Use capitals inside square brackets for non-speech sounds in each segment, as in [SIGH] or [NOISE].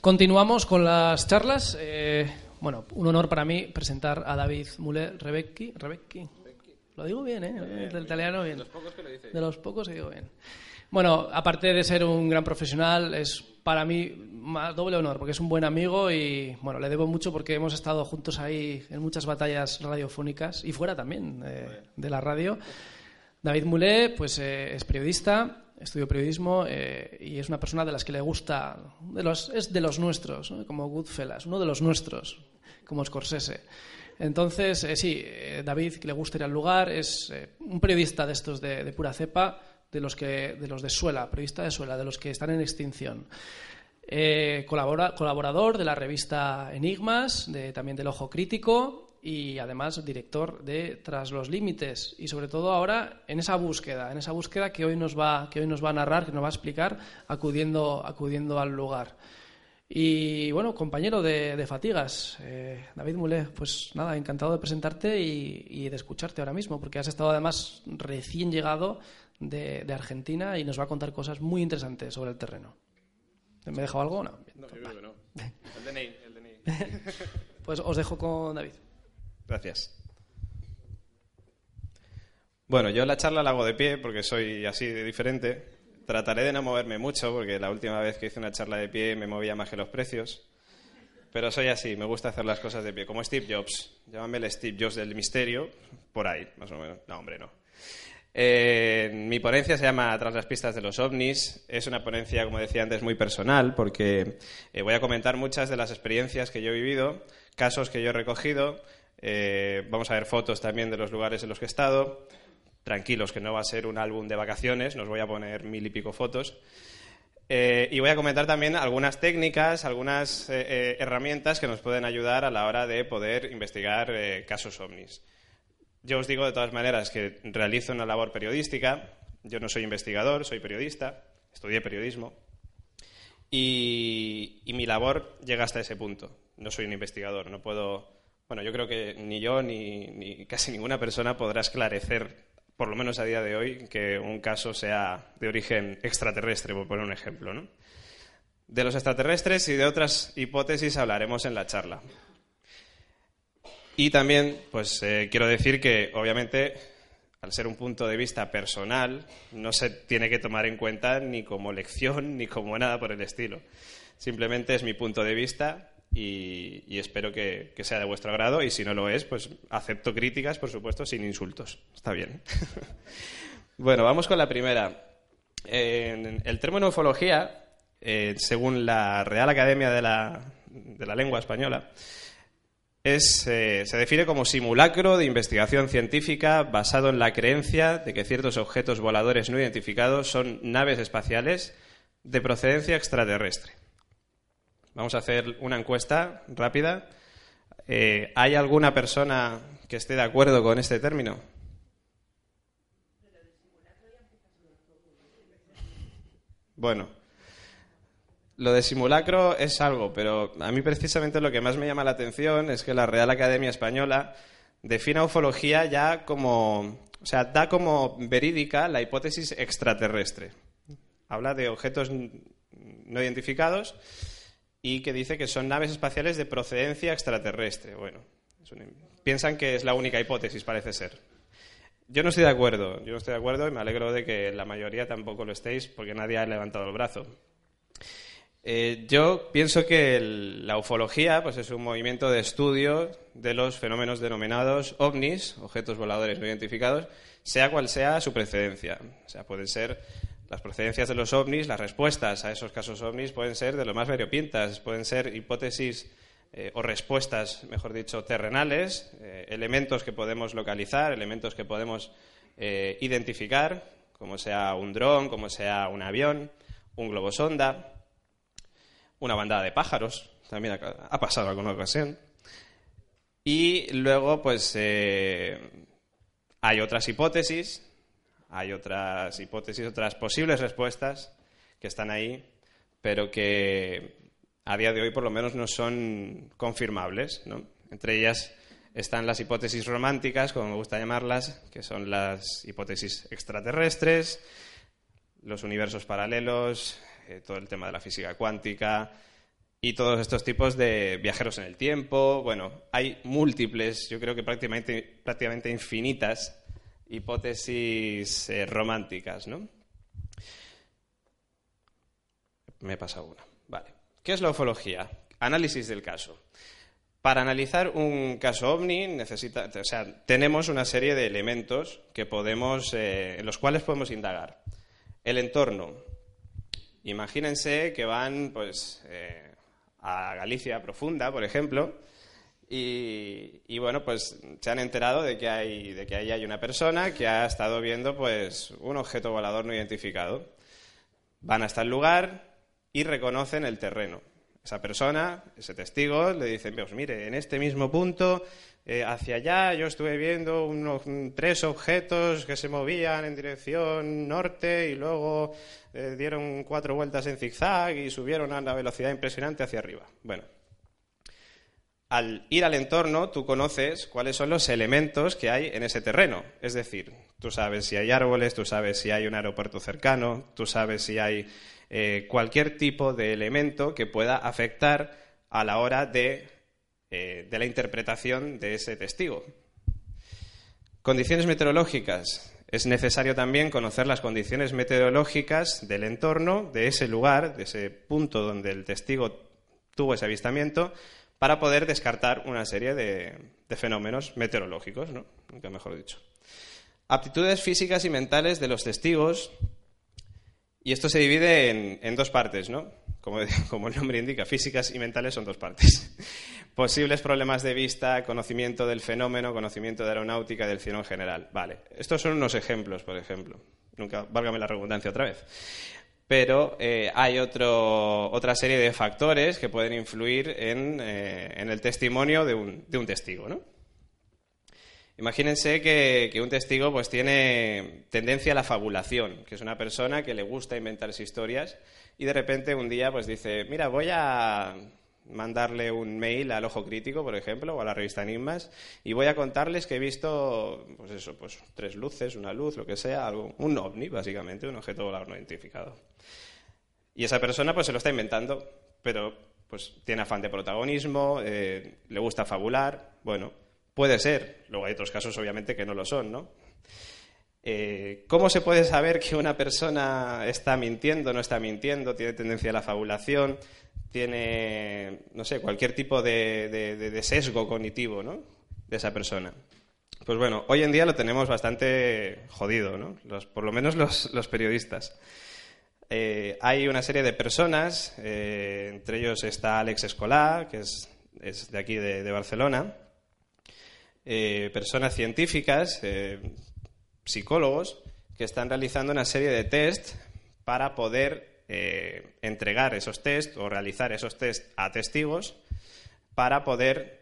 Continuamos con las charlas. Eh, bueno, un honor para mí presentar a David Muller Rebecki. Rebecki. Lo digo bien, ¿eh? Del italiano bien. De los pocos que lo dice. De los pocos que digo bien. Bueno, aparte de ser un gran profesional, es para mí más doble honor, porque es un buen amigo y bueno, le debo mucho porque hemos estado juntos ahí en muchas batallas radiofónicas y fuera también eh, de la radio. David Mulé, pues eh, es periodista, estudió periodismo eh, y es una persona de las que le gusta, de los, es de los nuestros, como Goodfellas, uno de los nuestros, como Scorsese. Entonces, sí, David, que le gusta ir al lugar, es un periodista de estos de, pura cepa, de los, que, de los de Suela, periodista de Suela, de los que están en extinción. Eh, colaborador de la revista Enigmas, de, también del Ojo Crítico y además director de Tras los Límites y sobre todo ahora en esa búsqueda, en esa búsqueda que hoy nos va, que hoy nos va a narrar, que nos va a explicar acudiendo, acudiendo al lugar. Y bueno, compañero de, Fatigas, eh, David Mulé, pues nada, encantado de presentarte y, y, de escucharte ahora mismo, porque has estado además recién llegado de, Argentina y nos va a contar cosas muy interesantes sobre el terreno. ¿Me he dejado algo? No, no yo creo que no. [LAUGHS] El DNI, el DNI. [LAUGHS] pues os dejo con David. Gracias. Bueno, yo la charla la hago de pie porque soy así de diferente. Trataré de no moverme mucho porque la última vez que hice una charla de pie me movía más que los precios. Pero soy así, me gusta hacer las cosas de pie. Como Steve Jobs. Llámame el Steve Jobs del misterio. Por ahí, más o menos. No, hombre, no. Eh, mi ponencia se llama Tras las pistas de los ovnis. Es una ponencia, como decía antes, muy personal porque eh, voy a comentar muchas de las experiencias que yo he vivido, casos que yo he recogido. Eh, vamos a ver fotos también de los lugares en los que he estado. Tranquilos, que no va a ser un álbum de vacaciones, nos voy a poner mil y pico fotos. y voy a comentar también algunas técnicas, algunas herramientas que nos pueden ayudar a la hora de poder investigar casos ovnis. Yo os digo de todas maneras que realizo una labor periodística. Yo no soy investigador, soy periodista, estudié periodismo. Y, mi labor llega hasta ese punto. No soy un investigador, no puedo. Bueno, yo creo que ni yo ni, casi ninguna persona podrá esclarecer, por lo menos a día de hoy, que un caso sea de origen extraterrestre, por poner un ejemplo. ¿no? De los extraterrestres y de otras hipótesis hablaremos en la charla. Y también, pues eh, quiero decir que, obviamente, al ser un punto de vista personal, no se tiene que tomar en cuenta ni como lección ni como nada por el estilo. Simplemente es mi punto de vista y, espero que, sea de vuestro agrado y si no lo es, pues acepto críticas, por supuesto, sin insultos. Está bien. [LAUGHS] bueno, vamos con la primera. el término ufología, eh, según la Real Academia de la Lengua Española, eh, se define como simulacro de investigación científica basado en la creencia de que ciertos objetos voladores no identificados son naves espaciales de procedencia extraterrestre. Vamos a hacer una encuesta rápida. Eh, ¿Hay alguna persona que esté de acuerdo con este término? Bueno, lo de simulacro es algo, pero a mí precisamente lo que más me llama la atención es que la Real Academia Española define ufología ya como, o sea, da como verídica la hipótesis extraterrestre. Habla de objetos no identificados y que dice que son naves espaciales de procedencia extraterrestre. Bueno, piensan que es la única hipótesis, parece ser. Yo no estoy de acuerdo, yo no estoy de acuerdo y me alegro de que la mayoría tampoco lo estéis porque nadie ha levantado el brazo. Eh, yo pienso que la ufología pues, es un movimiento de estudio de los fenómenos denominados ovnis, objetos voladores no identificados, sea cual sea su precedencia. O sea, pueden ser las procedencias de los ovnis, las respuestas a esos casos ovnis pueden ser de lo más variopintas, pueden ser hipótesis eh, o respuestas, mejor dicho, terrenales, eh, elementos que podemos localizar, elementos que podemos identificar, como sea un dron, como sea un avión, un globo sonda una bandada de pájaros, también ha, pasado alguna ocasión. Y luego, pues, eh, hay otras hipótesis, hay otras hipótesis, otras posibles respuestas que están ahí, pero que a día de hoy por lo menos no son confirmables. Entre ellas están las hipótesis románticas, como me gusta llamarlas, que son las hipótesis extraterrestres, los universos paralelos, eh, todo el tema de la física cuántica, y todos estos tipos de viajeros en el tiempo. Bueno, hay múltiples, yo creo que prácticamente, prácticamente infinitas hipótesis eh, románticas, ¿no? Me he pasado una. Vale. ¿Qué es la ufología? Análisis del caso. Para analizar un caso ovni necesita, o sea, tenemos una serie de elementos que podemos, eh, en los cuales podemos indagar. El entorno. Imagínense que van, pues, eh, a Galicia profunda, por ejemplo, y, bueno, pues se han enterado de que hay, de que ahí hay una persona que ha estado viendo, pues, un objeto volador no identificado. Van hasta el lugar y reconocen el terreno esa persona, ese testigo, le dice, pues mire, en este mismo punto, eh, hacia allá, yo estuve viendo unos tres objetos que se movían en dirección norte y luego eh, dieron cuatro vueltas en zigzag y subieron a una velocidad impresionante hacia arriba. Bueno, al ir al entorno, tú conoces cuáles son los elementos que hay en ese terreno. Es decir, tú sabes si hay árboles, tú sabes si hay un aeropuerto cercano, tú sabes si hay eh, cualquier tipo de elemento que pueda afectar a la hora eh, de, la interpretación de ese testigo. Condiciones meteorológicas. Es necesario también conocer las condiciones meteorológicas del entorno, de ese lugar, de ese punto donde el testigo tuvo ese avistamiento, para poder descartar una serie de, fenómenos meteorológicos, ¿no? Nunca mejor dicho. Aptitudes físicas y mentales de los testigos y esto se divide en, dos partes, ¿no? Como, [LAUGHS] como, el nombre indica, físicas y mentales son dos partes. [LAUGHS] Posibles problemas de vista, conocimiento del fenómeno, conocimiento de aeronáutica del cielo en general. Vale, estos son unos ejemplos, por ejemplo. Nunca, válgame la redundancia otra vez. Pero eh, hay otro, otra serie de factores que pueden influir en, eh, en el testimonio de un, de un testigo, ¿no? Imagínense que, un testigo pues tiene tendencia a la fabulación, que es una persona que le gusta inventarse historias y de repente un día pues dice, mira, voy a mandarle un mail al Ojo Crítico, por ejemplo, o a la revista Enigmas, y voy a contarles que he visto, pues eso, pues tres luces, una luz, lo que sea, algo, un ovni, básicamente, un objeto volador no identificado. Y esa persona pues se lo está inventando, pero pues tiene afán de protagonismo, eh, le gusta fabular, bueno, Puede ser, luego hay otros casos obviamente que no lo son, ¿no? Eh, ¿Cómo se puede saber que una persona está mintiendo, no está mintiendo, tiene tendencia a la fabulación, tiene, no sé, cualquier tipo de, sesgo cognitivo, ¿no? De esa persona. Pues bueno, hoy en día lo tenemos bastante jodido, ¿no? por lo menos los, periodistas. Eh, hay una serie de personas, eh, entre ellos está Alex Escolá, que es, de aquí de Barcelona, personas científicas, psicólogos, que están realizando una serie de test para poder eh, entregar esos test o realizar esos test a testigos para poder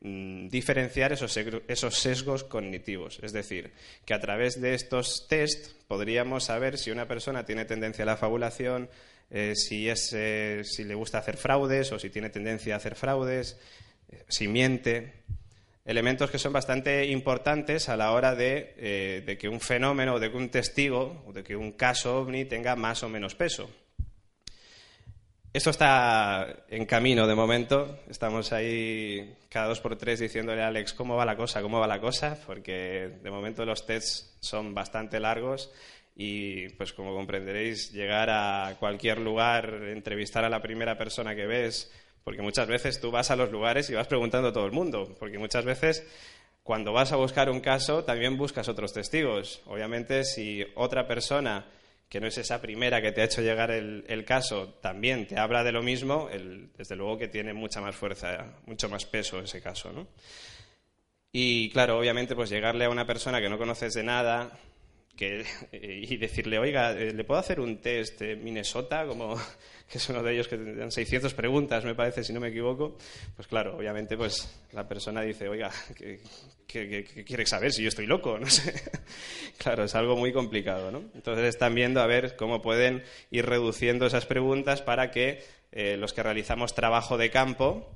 mm, diferenciar esos, esos sesgos cognitivos. Es decir, que a través de estos test podríamos saber si una persona tiene tendencia a la fabulación, si, es, si le gusta hacer fraudes o si tiene tendencia a hacer fraudes, si miente elementos que son bastante importantes a la hora eh, de, que un fenómeno de que un testigo de que un caso ovni tenga más o menos peso. Esto está en camino de momento. Estamos ahí cada dos por tres diciéndole a Alex cómo va la cosa, cómo va la cosa, porque de momento los tests son bastante largos y, pues como comprenderéis, llegar a cualquier lugar, entrevistar a la primera persona que ves, porque muchas veces tú vas a los lugares y vas preguntando a todo el mundo, porque muchas veces cuando vas a buscar un caso también buscas otros testigos. Obviamente si otra persona que no es esa primera que te ha hecho llegar el, caso, también te habla de lo mismo, desde luego que tiene mucha más fuerza, mucho más peso ese caso, ¿no? Y claro, obviamente, pues llegarle a una persona que no conoces de nada, y decirle, oiga, eh, ¿le puedo hacer un test de Minnesota? Como [LAUGHS] que es uno de ellos que tendrán 600 preguntas, me parece, si no me equivoco. Pues claro, obviamente, pues la persona dice, oiga, ¿qué, quiere saber si yo estoy loco? [LAUGHS] No sé. claro, es algo muy complicado, ¿no? Entonces están viendo a ver cómo pueden ir reduciendo esas preguntas para que eh, los que realizamos trabajo de campo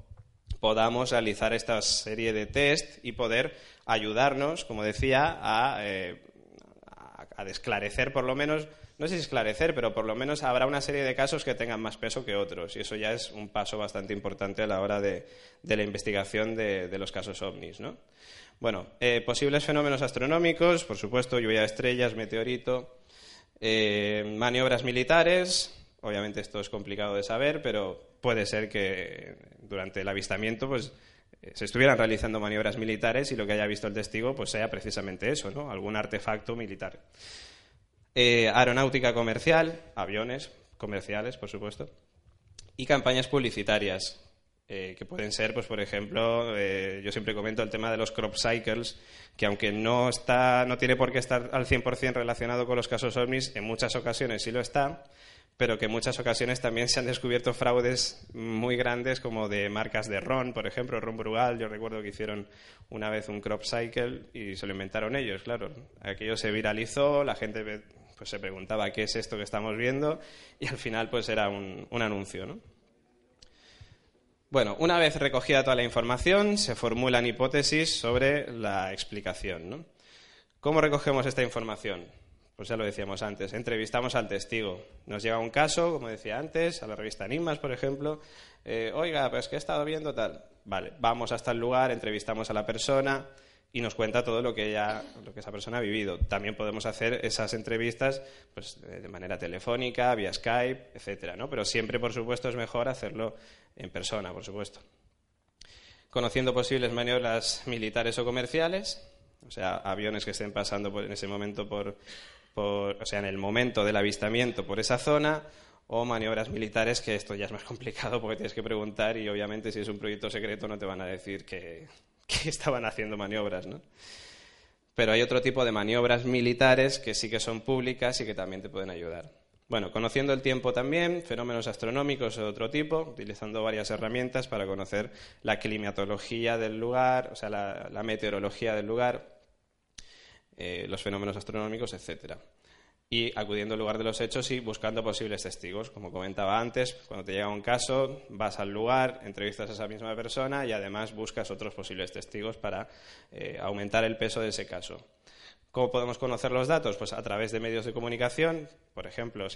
podamos realizar esta serie de test y poder ayudarnos, como decía, a eh, a desclarecer por lo menos no sé si esclarecer, pero por lo menos habrá una serie de casos que tengan más peso que otros. Y eso ya es un paso bastante importante a la hora de, la investigación de, los casos ovnis. ¿no? Bueno, eh, posibles fenómenos astronómicos, por supuesto, lluvia de estrellas, meteorito, eh, maniobras militares. Obviamente esto es complicado de saber, pero puede ser que durante el avistamiento pues, se estuvieran realizando maniobras militares y lo que haya visto el testigo pues sea precisamente eso, ¿no? algún artefacto militar. Eh, aeronáutica comercial, aviones comerciales, por supuesto, y campañas publicitarias, eh, que pueden ser, pues por ejemplo, yo siempre comento el tema de los crop cycles, que aunque no, está, no tiene por qué estar al 100% relacionado con los casos ovnis, en muchas ocasiones sí lo está, pero que en muchas ocasiones también se han descubierto fraudes muy grandes como de marcas de ron, por ejemplo, Ron Brugal, yo recuerdo que hicieron una vez un crop cycle y se lo inventaron ellos, claro. Aquello se viralizó, la gente pues, se preguntaba qué es esto que estamos viendo y al final pues era un, un anuncio, ¿no? Bueno, una vez recogida toda la información, se formulan hipótesis sobre la explicación. ¿Cómo recogemos esta información? Pues ya lo decíamos antes, entrevistamos al testigo. Nos llega un caso, como decía antes, a la revista Enigmas, por ejemplo. Eh, Oiga, pues que he estado viendo tal. Vale, vamos hasta el lugar, entrevistamos a la persona y nos cuenta todo lo que ella, lo que esa persona ha vivido. También podemos hacer esas entrevistas pues, de manera telefónica, vía Skype, etcétera, ¿no? Pero siempre, por supuesto, es mejor hacerlo en persona, por supuesto. Conociendo posibles maniobras militares o comerciales, o sea, aviones que estén pasando en ese momento por, o sea, en el momento del avistamiento por esa zona, o maniobras militares, que esto ya es más [LAUGHS] complicado porque tienes que preguntar y obviamente si es un proyecto secreto no te van a decir [LAUGHS] que, estaban haciendo maniobras, ¿no? Pero hay otro tipo de maniobras militares que sí que son públicas y que también te pueden ayudar. Bueno, conociendo el tiempo también, fenómenos astronómicos de otro tipo, utilizando varias herramientas para conocer la climatología del lugar, o sea, la meteorología del lugar, eh, los fenómenos astronómicos, etcétera. Y acudiendo al lugar de los hechos y buscando posibles testigos. Como comentaba antes, cuando te llega un caso, vas al lugar, entrevistas a esa misma persona y además buscas otros posibles testigos para eh, aumentar el peso de ese caso. ¿Cómo podemos conocer los datos? Pues a través de medios de comunicación, por ejemplo,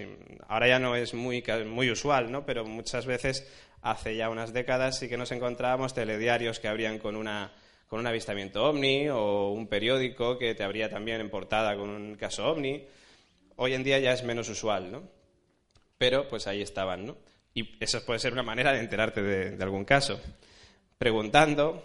ahora ya no es muy, muy usual, ¿no? pero muchas veces hace ya unas décadas sí que nos encontrábamos telediarios que abrían con una con un avistamiento ovni o un periódico que te abría también en portada con un caso ovni. Hoy en día ya es menos usual, ¿no? Pero pues ahí estaban, ¿no? Y eso puede ser una manera de enterarte de, algún caso. Preguntando,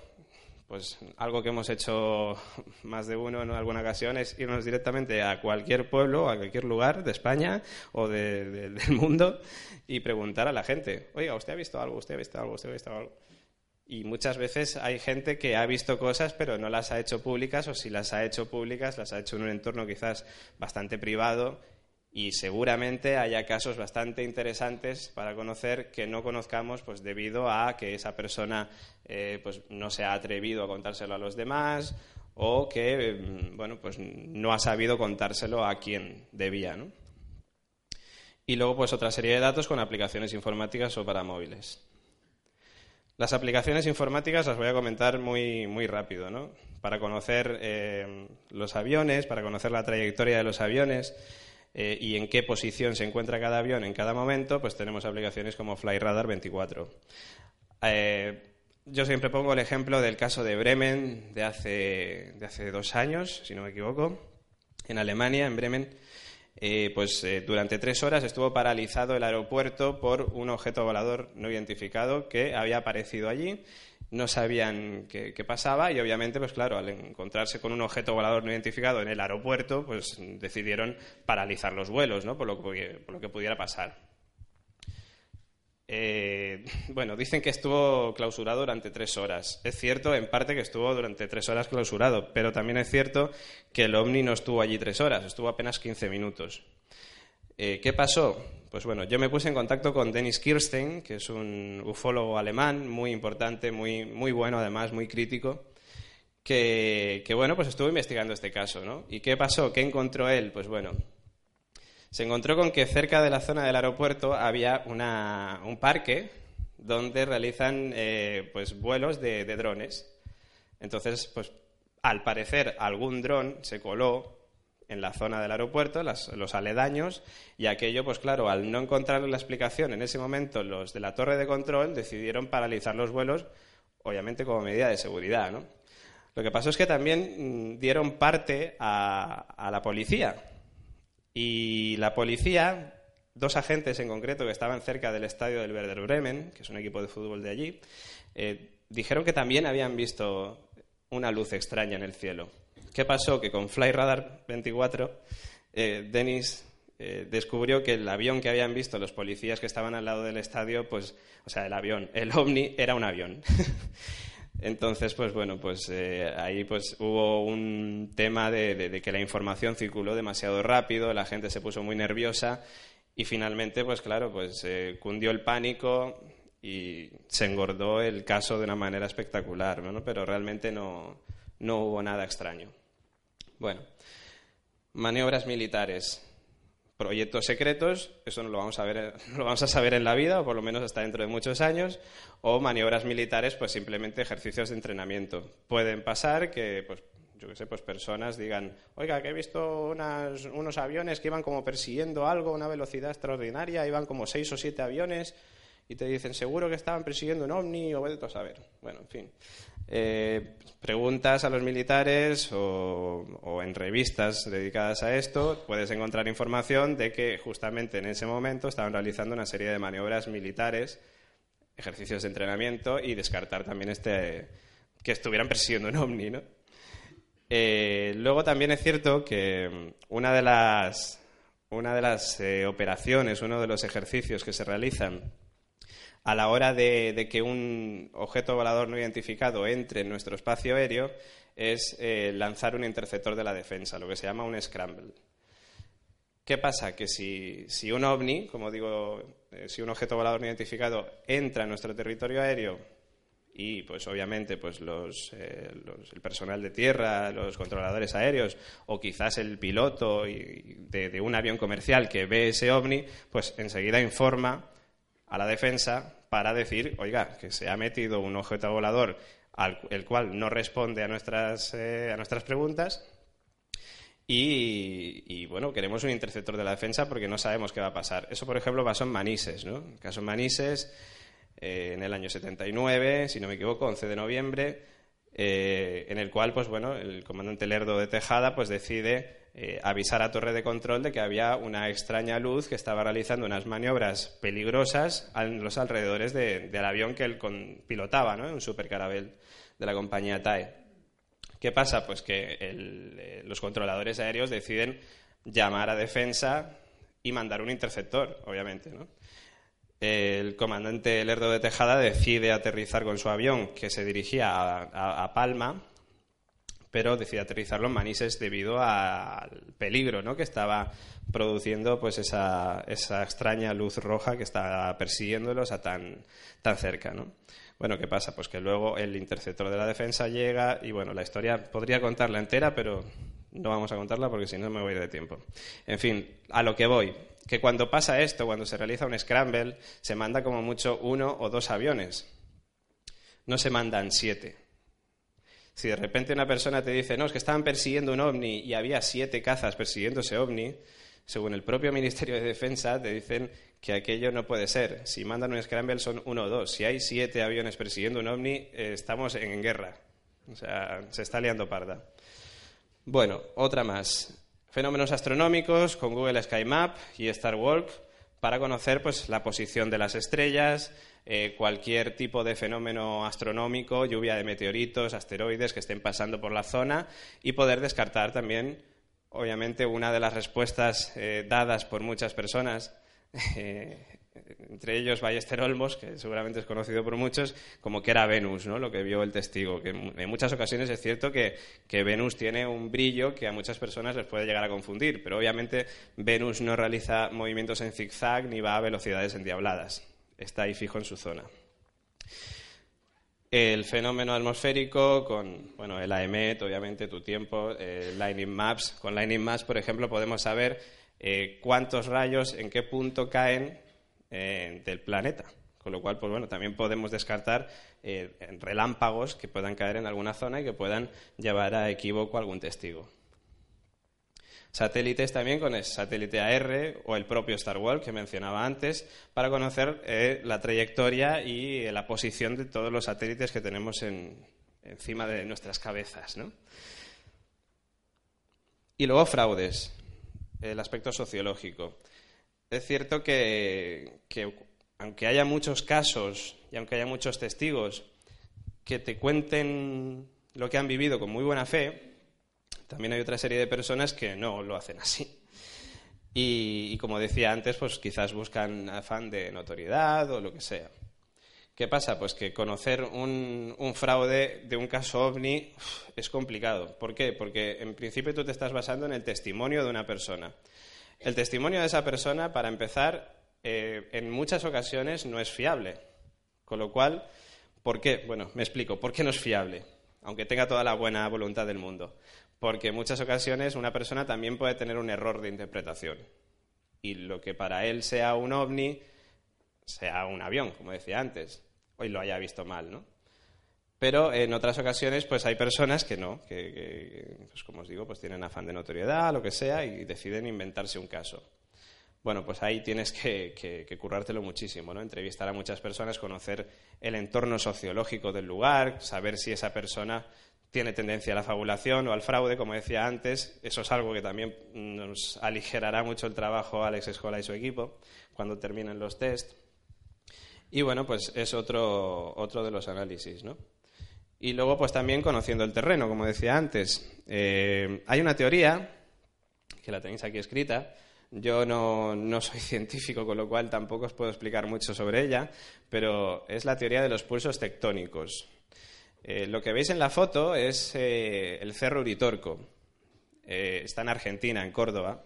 pues algo que hemos hecho [LAUGHS] más de uno en alguna ocasión es irnos directamente a cualquier pueblo, a cualquier lugar de España o [LAUGHS] del mundo y preguntar a la gente, oiga, ¿usted ha visto algo? ¿Usted ha visto algo? ¿Usted ha visto algo? Y muchas veces hay gente que ha visto cosas pero no las ha hecho públicas o si las ha hecho públicas las ha hecho en un entorno quizás bastante privado y seguramente haya casos bastante interesantes para conocer que no conozcamos pues debido a que esa persona eh, pues no se ha atrevido a contárselo a los demás o que mm, bueno pues no ha sabido contárselo a quien debía y luego pues otra serie de datos con aplicaciones informáticas o para móviles las aplicaciones informáticas las voy a comentar muy, muy rápido, ¿no? Para conocer eh, los aviones, para conocer la trayectoria de los aviones eh, y en qué posición se encuentra cada avión en cada momento, pues tenemos aplicaciones como FlyRadar 24. Eh, yo siempre pongo el ejemplo del caso de Bremen de hace, de hace dos años, si no me equivoco, en Alemania, en Bremen eh, pues eh, durante tres horas estuvo paralizado el aeropuerto por un objeto volador no identificado que había aparecido allí. No sabían qué, pasaba y obviamente, pues claro, al encontrarse con un objeto volador no identificado en el aeropuerto, pues decidieron paralizar los vuelos, ¿no? por lo que pudiera pasar. Eh, [LAUGHS] bueno, dicen que estuvo clausurado durante tres horas. Es cierto, en parte, que estuvo durante tres horas clausurado, pero también es cierto que el ovni no estuvo allí tres horas, estuvo apenas 15 minutos. Eh, ¿Qué pasó? Pues bueno, yo me puse en contacto con Dennis Kirstein, que es un ufólogo alemán muy importante, muy, muy bueno además, muy crítico, que, que, bueno, pues estuvo investigando este caso, ¿no? ¿Y qué pasó? ¿Qué encontró él? Pues bueno, se encontró con que cerca de la zona del aeropuerto había un parque donde realizan eh, pues, vuelos de, drones. Entonces, pues, al parecer, algún dron se coló en la zona del aeropuerto, los aledaños, y aquello, pues claro, al no encontrar la explicación en ese momento, los de la torre de control decidieron paralizar los vuelos, obviamente como medida de seguridad, ¿no? Lo que pasó es que también mm, dieron parte a, la policía. Y la policía, dos agentes en concreto que estaban cerca del estadio del Werder Bremen, que es un equipo de fútbol de allí, eh, dijeron que también habían visto una luz extraña en el cielo. ¿Qué pasó? Que con Flyradar 24, eh, Dennis eh, descubrió que el avión que habían visto los policías que estaban al lado del estadio, pues, o sea, el avión, el ovni, era un avión. [LAUGHS] Entonces, pues bueno, pues eh, ahí pues hubo un tema de, que la información circuló demasiado rápido, la gente se puso muy nerviosa y finalmente, pues claro, pues eh, cundió el pánico y se engordó el caso de una manera espectacular, ¿no? Pero realmente no, no hubo nada extraño. Bueno, maniobras militares proyectos secretos, eso no lo vamos a ver, [LAUGHS] lo vamos a saber en la vida, o por lo menos hasta dentro de muchos años, o maniobras militares, pues simplemente ejercicios de entrenamiento. Pueden pasar que, pues, yo qué sé, pues personas digan, oiga, que he visto unos aviones que iban como persiguiendo algo, una velocidad extraordinaria, iban como seis o siete aviones, y te dicen, seguro que estaban persiguiendo un ovni, o vete a saber. Bueno, en fin. Eh, preguntas a los militares o, en revistas dedicadas a esto, puedes encontrar información de que justamente en ese momento estaban realizando una serie de maniobras militares, ejercicios de entrenamiento y descartar también este que estuvieran persiguiendo un ovni, ¿no? Eh, luego también es cierto que una de las, una de las eh, operaciones, uno de los ejercicios que se realizan a la hora de, que un objeto volador no identificado entre en nuestro espacio aéreo es eh, lanzar un interceptor de la defensa, lo que se llama un scramble. ¿Qué pasa? Que si, un ovni, como digo, eh, si un objeto volador no identificado entra en nuestro territorio aéreo y pues obviamente pues eh, el personal de tierra, los controladores aéreos o quizás el piloto de, de, un avión comercial que ve ese ovni, pues enseguida informa a la defensa para decir, oiga, que se ha metido un objeto volador al, el cual no responde a nuestras, eh, a nuestras preguntas y, bueno, queremos un interceptor de la defensa porque no sabemos qué va a pasar. Eso, por ejemplo, pasó en Manises, ¿no? El caso Manises, eh, en el año 79, si no me equivoco, 11 de noviembre, eh, en el cual, pues bueno, el comandante Lerdo de Tejada, pues decide eh, avisar a Torre de Control de que había una extraña luz que estaba realizando unas maniobras peligrosas en los alrededores del avión que él pilotaba, ¿no? un supercarabel de la compañía TAE. ¿Qué pasa? Pues que eh, los controladores aéreos deciden llamar a defensa y mandar un interceptor, obviamente. ¿no? El comandante Lerdo de Tejada decide aterrizar con su avión, que se dirigía a Palma, pero decide aterrizarlo en Manises debido al peligro ¿no? que estaba produciendo pues esa, esa, extraña luz roja que está persiguiéndolos a tan, tan cerca. ¿no? Bueno, ¿qué pasa? Pues que luego el interceptor de la defensa llega y bueno, la historia podría contarla entera, pero no vamos a contarla porque si no me voy de tiempo. En fin, a lo que voy, que cuando pasa esto, cuando se realiza un scramble, se manda como mucho uno o dos aviones. No se mandan siete. Si de repente una persona te dice, no, es que estaban persiguiendo un ovni y había siete cazas persiguiendo ese ovni, según el propio [LAUGHS] Ministerio de Defensa, te dicen que aquello no puede ser. Si mandan un scramble son uno o dos. Si hay siete aviones persiguiendo un ovni, eh, estamos en guerra. O sea, se está liando parda. Bueno, otra más. Fenómenos astronómicos con Google Sky Map y Star Walk para conocer pues, la posición de las estrellas, eh, cualquier tipo de fenómeno astronómico, lluvia de meteoritos, asteroides que estén pasando por la zona y poder descartar también, obviamente, una de las respuestas eh, dadas por muchas personas. [LAUGHS] Eh, entre ellos Ballester Olmos, que seguramente es conocido por muchos, como que era Venus, ¿no? lo que vio el testigo. Que en muchas ocasiones es cierto que, que, Venus tiene un brillo que a muchas personas les puede llegar a confundir, pero obviamente Venus no realiza movimientos en zigzag ni va a velocidades endiabladas está ahí fijo en su zona. El fenómeno atmosférico con bueno, el AEMET, obviamente, tu tiempo, eh, Lightning Maps. Con Lightning Maps, por ejemplo, podemos saber eh, cuántos rayos en qué punto caen eh, del planeta. Con lo cual, pues bueno, también podemos descartar relámpagos que puedan caer en alguna zona y que puedan llevar a equívoco a algún testigo. Satélites también con el satélite AR o el propio Star Wars que mencionaba antes para conocer eh, la trayectoria y la posición de todos los satélites que tenemos encima de nuestras cabezas. Y luego fraudes, el aspecto sociológico. Es cierto que, que aunque haya muchos casos y aunque haya muchos testigos que te cuenten lo que han vivido con muy buena fe, también hay otra serie de personas que no lo hacen así. Y, como decía antes, pues quizás buscan afán de notoriedad o lo que sea. ¿Qué pasa? Pues que conocer un, fraude de un caso ovni es complicado. ¿Por qué? Porque en principio tú te estás basando en el testimonio de una persona. El testimonio de esa persona, para empezar, eh, en muchas ocasiones no es fiable. Con lo cual, ¿por qué? Bueno, me explico. ¿Por qué no es fiable? Aunque tenga toda la buena voluntad del mundo porque en muchas ocasiones una persona también puede tener un error de interpretación. Y lo que para él sea un ovni, sea un avión, como decía antes, hoy lo haya visto mal, ¿no? Pero en otras ocasiones, pues hay personas que no, que, pues como os digo, pues tienen afán de notoriedad, lo que sea, y deciden inventarse un caso. Bueno, pues ahí tienes que, que, currártelo muchísimo, ¿no? Entrevistar a muchas personas, conocer el entorno sociológico del lugar, saber si esa persona tiene tendencia a la fabulación o al fraude, como decía antes. Eso es algo que también nos aligerará mucho el trabajo a Alex Escola y su equipo cuando terminen los test. Y bueno, pues es otro, otro de los análisis, ¿no? Y luego, pues también conociendo el terreno, como decía antes. Eh, hay una teoría, que la tenéis aquí escrita, yo no, no, soy [LAUGHS] científico, con lo cual tampoco os puedo explicar mucho sobre ella, pero es la teoría de los pulsos tectónicos. Eh, lo que veis en la foto es eh, el Cerro Uritorco. Eh, está en Argentina, en Córdoba.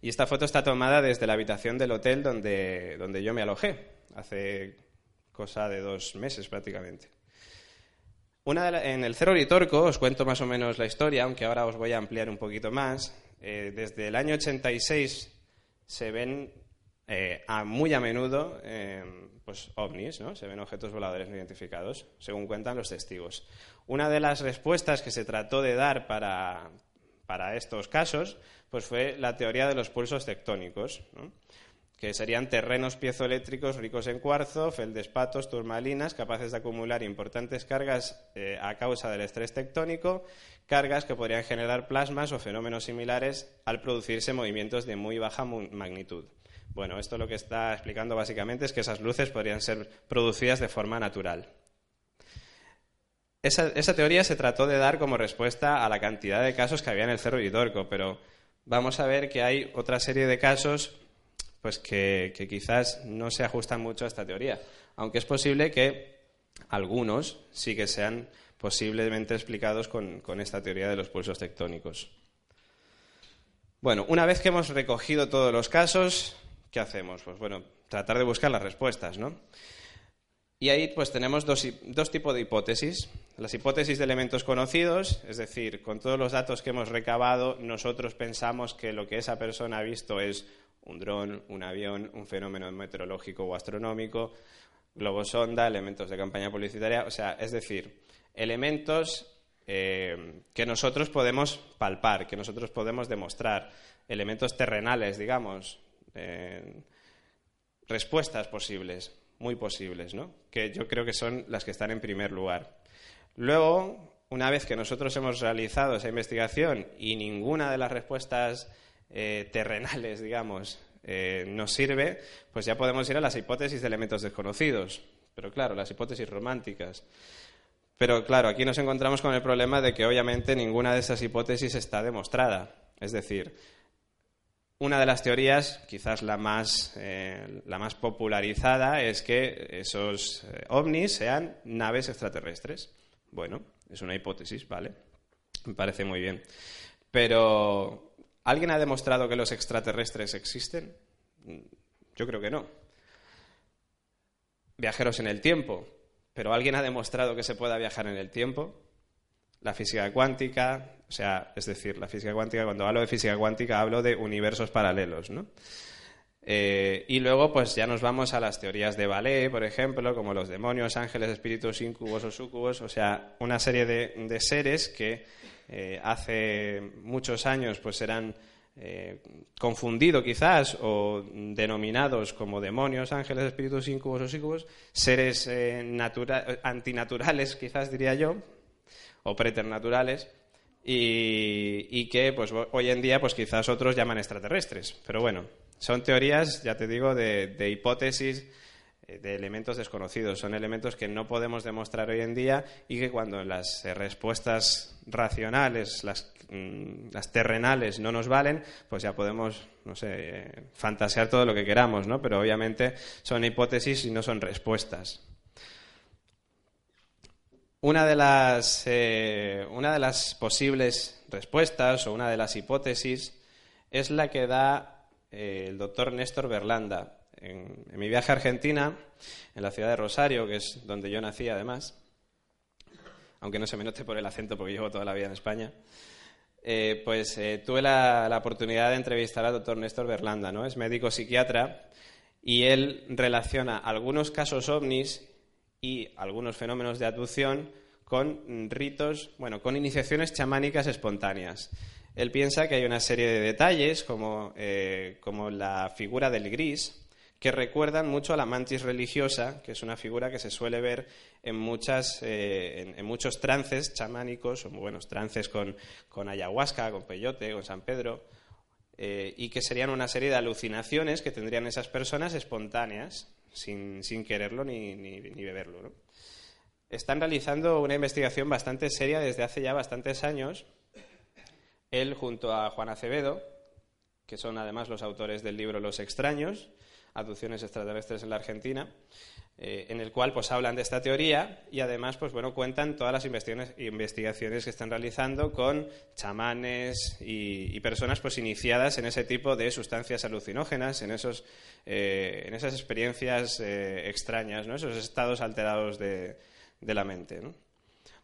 Y esta foto está tomada desde la habitación del hotel donde, donde yo me alojé, hace cosa de dos meses prácticamente. Una en el Cerro Uritorco, os cuento más o menos la historia, aunque ahora os voy a ampliar un poquito más. desde el año 86 se ven a muy a menudo pues, ovnis, ¿no? Se ven objetos voladores no identificados, según cuentan los testigos. Una de las respuestas que se trató de dar para, estos casos pues fue la teoría de los pulsos tectónicos, que serían terrenos piezoeléctricos ricos en cuarzo, feldespatos, turmalinas, capaces de acumular importantes cargas eh, a causa del estrés tectónico, cargas que podrían generar plasmas o fenómenos similares al producirse movimientos de muy baja magnitud. Bueno, esto lo que está explicando básicamente es que esas luces podrían ser producidas de forma natural. Esa, teoría se trató de dar como respuesta a la cantidad de casos que había en el Cerro Itorco, pero vamos a ver que hay otra serie de casos pues que, quizás no se ajustan mucho a esta teoría, aunque es posible que algunos sí que sean posiblemente explicados con esta teoría de los pulsos tectónicos. Bueno, una vez que hemos recogido todos los casos, ¿qué hacemos? Pues bueno, tratar de buscar las respuestas, ¿no? Y ahí pues tenemos dos, dos, tipos de hipótesis. Las hipótesis de elementos conocidos, es decir, con todos los datos que hemos recabado, nosotros pensamos que lo que esa persona ha visto es un dron, un avión, un fenómeno meteorológico o astronómico, globosonda, elementos de campaña publicitaria, o sea, es decir, elementos eh, que nosotros podemos palpar, que nosotros podemos demostrar, elementos terrenales, digamos, respuestas posibles, muy posibles, ¿no? que yo creo que son las que están en primer lugar. Luego, una vez que nosotros hemos realizado esa investigación y ninguna de las respuestas eh, terrenales, digamos, eh, nos sirve, pues ya podemos ir a las hipótesis de elementos desconocidos. Pero claro, las hipótesis románticas. Pero claro, aquí nos encontramos con el problema de que obviamente ninguna de esas hipótesis está demostrada. Es decir, una de las teorías, quizás la más, eh, la más popularizada, es que esos eh, ovnis sean naves extraterrestres. Bueno, es una hipótesis, ¿vale? Me parece muy bien. Pero, ¿alguien ha demostrado que los extraterrestres existen? Yo creo que no. Viajeros en el tiempo. ¿Pero alguien ha demostrado que se pueda viajar en el tiempo? La física cuántica, o sea, es decir, la física cuántica, cuando hablo de física cuántica hablo de universos paralelos, ¿no? Eh, y luego, pues ya nos vamos a las teorías de ballet, por ejemplo, como los demonios, ángeles, espíritus, incubos o sucubos, o sea, una serie de, seres que eh, hace muchos años pues eran eh, confundidos quizás o denominados como demonios, ángeles, espíritus, incubos o sucubos, seres antinaturales quizás diría yo, o preternaturales, y, que pues hoy en día pues quizás otros llaman extraterrestres. Pero bueno, son teorías, ya te digo, de, hipótesis eh, de elementos desconocidos. Son elementos que no podemos demostrar hoy en día y que cuando las respuestas racionales, mm, las, terrenales no nos valen, pues ya podemos, no sé, eh, fantasear todo lo que queramos, ¿no? Pero obviamente son hipótesis y no son respuestas. Una de las, una de las posibles respuestas o una de las hipótesis es la que da eh, el doctor Néstor Berlanda. En, mi viaje a Argentina, en la ciudad de Rosario, que es donde yo nací además, aunque no se me note por el acento porque llevo toda la vida en España, eh, pues eh, tuve la, oportunidad de entrevistar al doctor Néstor Berlanda, ¿no? Es médico psiquiatra y él relaciona algunos casos ovnis y algunos fenómenos de abducción con ritos, bueno, con iniciaciones chamánicas espontáneas. Él piensa que hay una serie de detalles, como, eh, como la figura del gris, que recuerdan mucho a la mantis religiosa, que es una figura que se suele ver en, muchas, eh, en, muchos trances chamánicos, o buenos trances con, con ayahuasca, con peyote, con San Pedro, eh, y que serían una serie de alucinaciones que tendrían esas personas espontáneas, sin, quererlo ni beberlo. Están realizando una investigación bastante seria desde hace ya bastantes años él junto a Juan Acevedo, que son además los autores del libro Los extraños, aducciones extraterrestres en la Argentina, eh, en el cual pues hablan de esta teoría y además pues bueno cuentan todas las investigaciones, que están realizando con chamanes y, personas pues iniciadas en ese tipo de sustancias alucinógenas, en esos eh, en esas experiencias eh, extrañas, ¿no? esos estados alterados de, la mente. ¿no?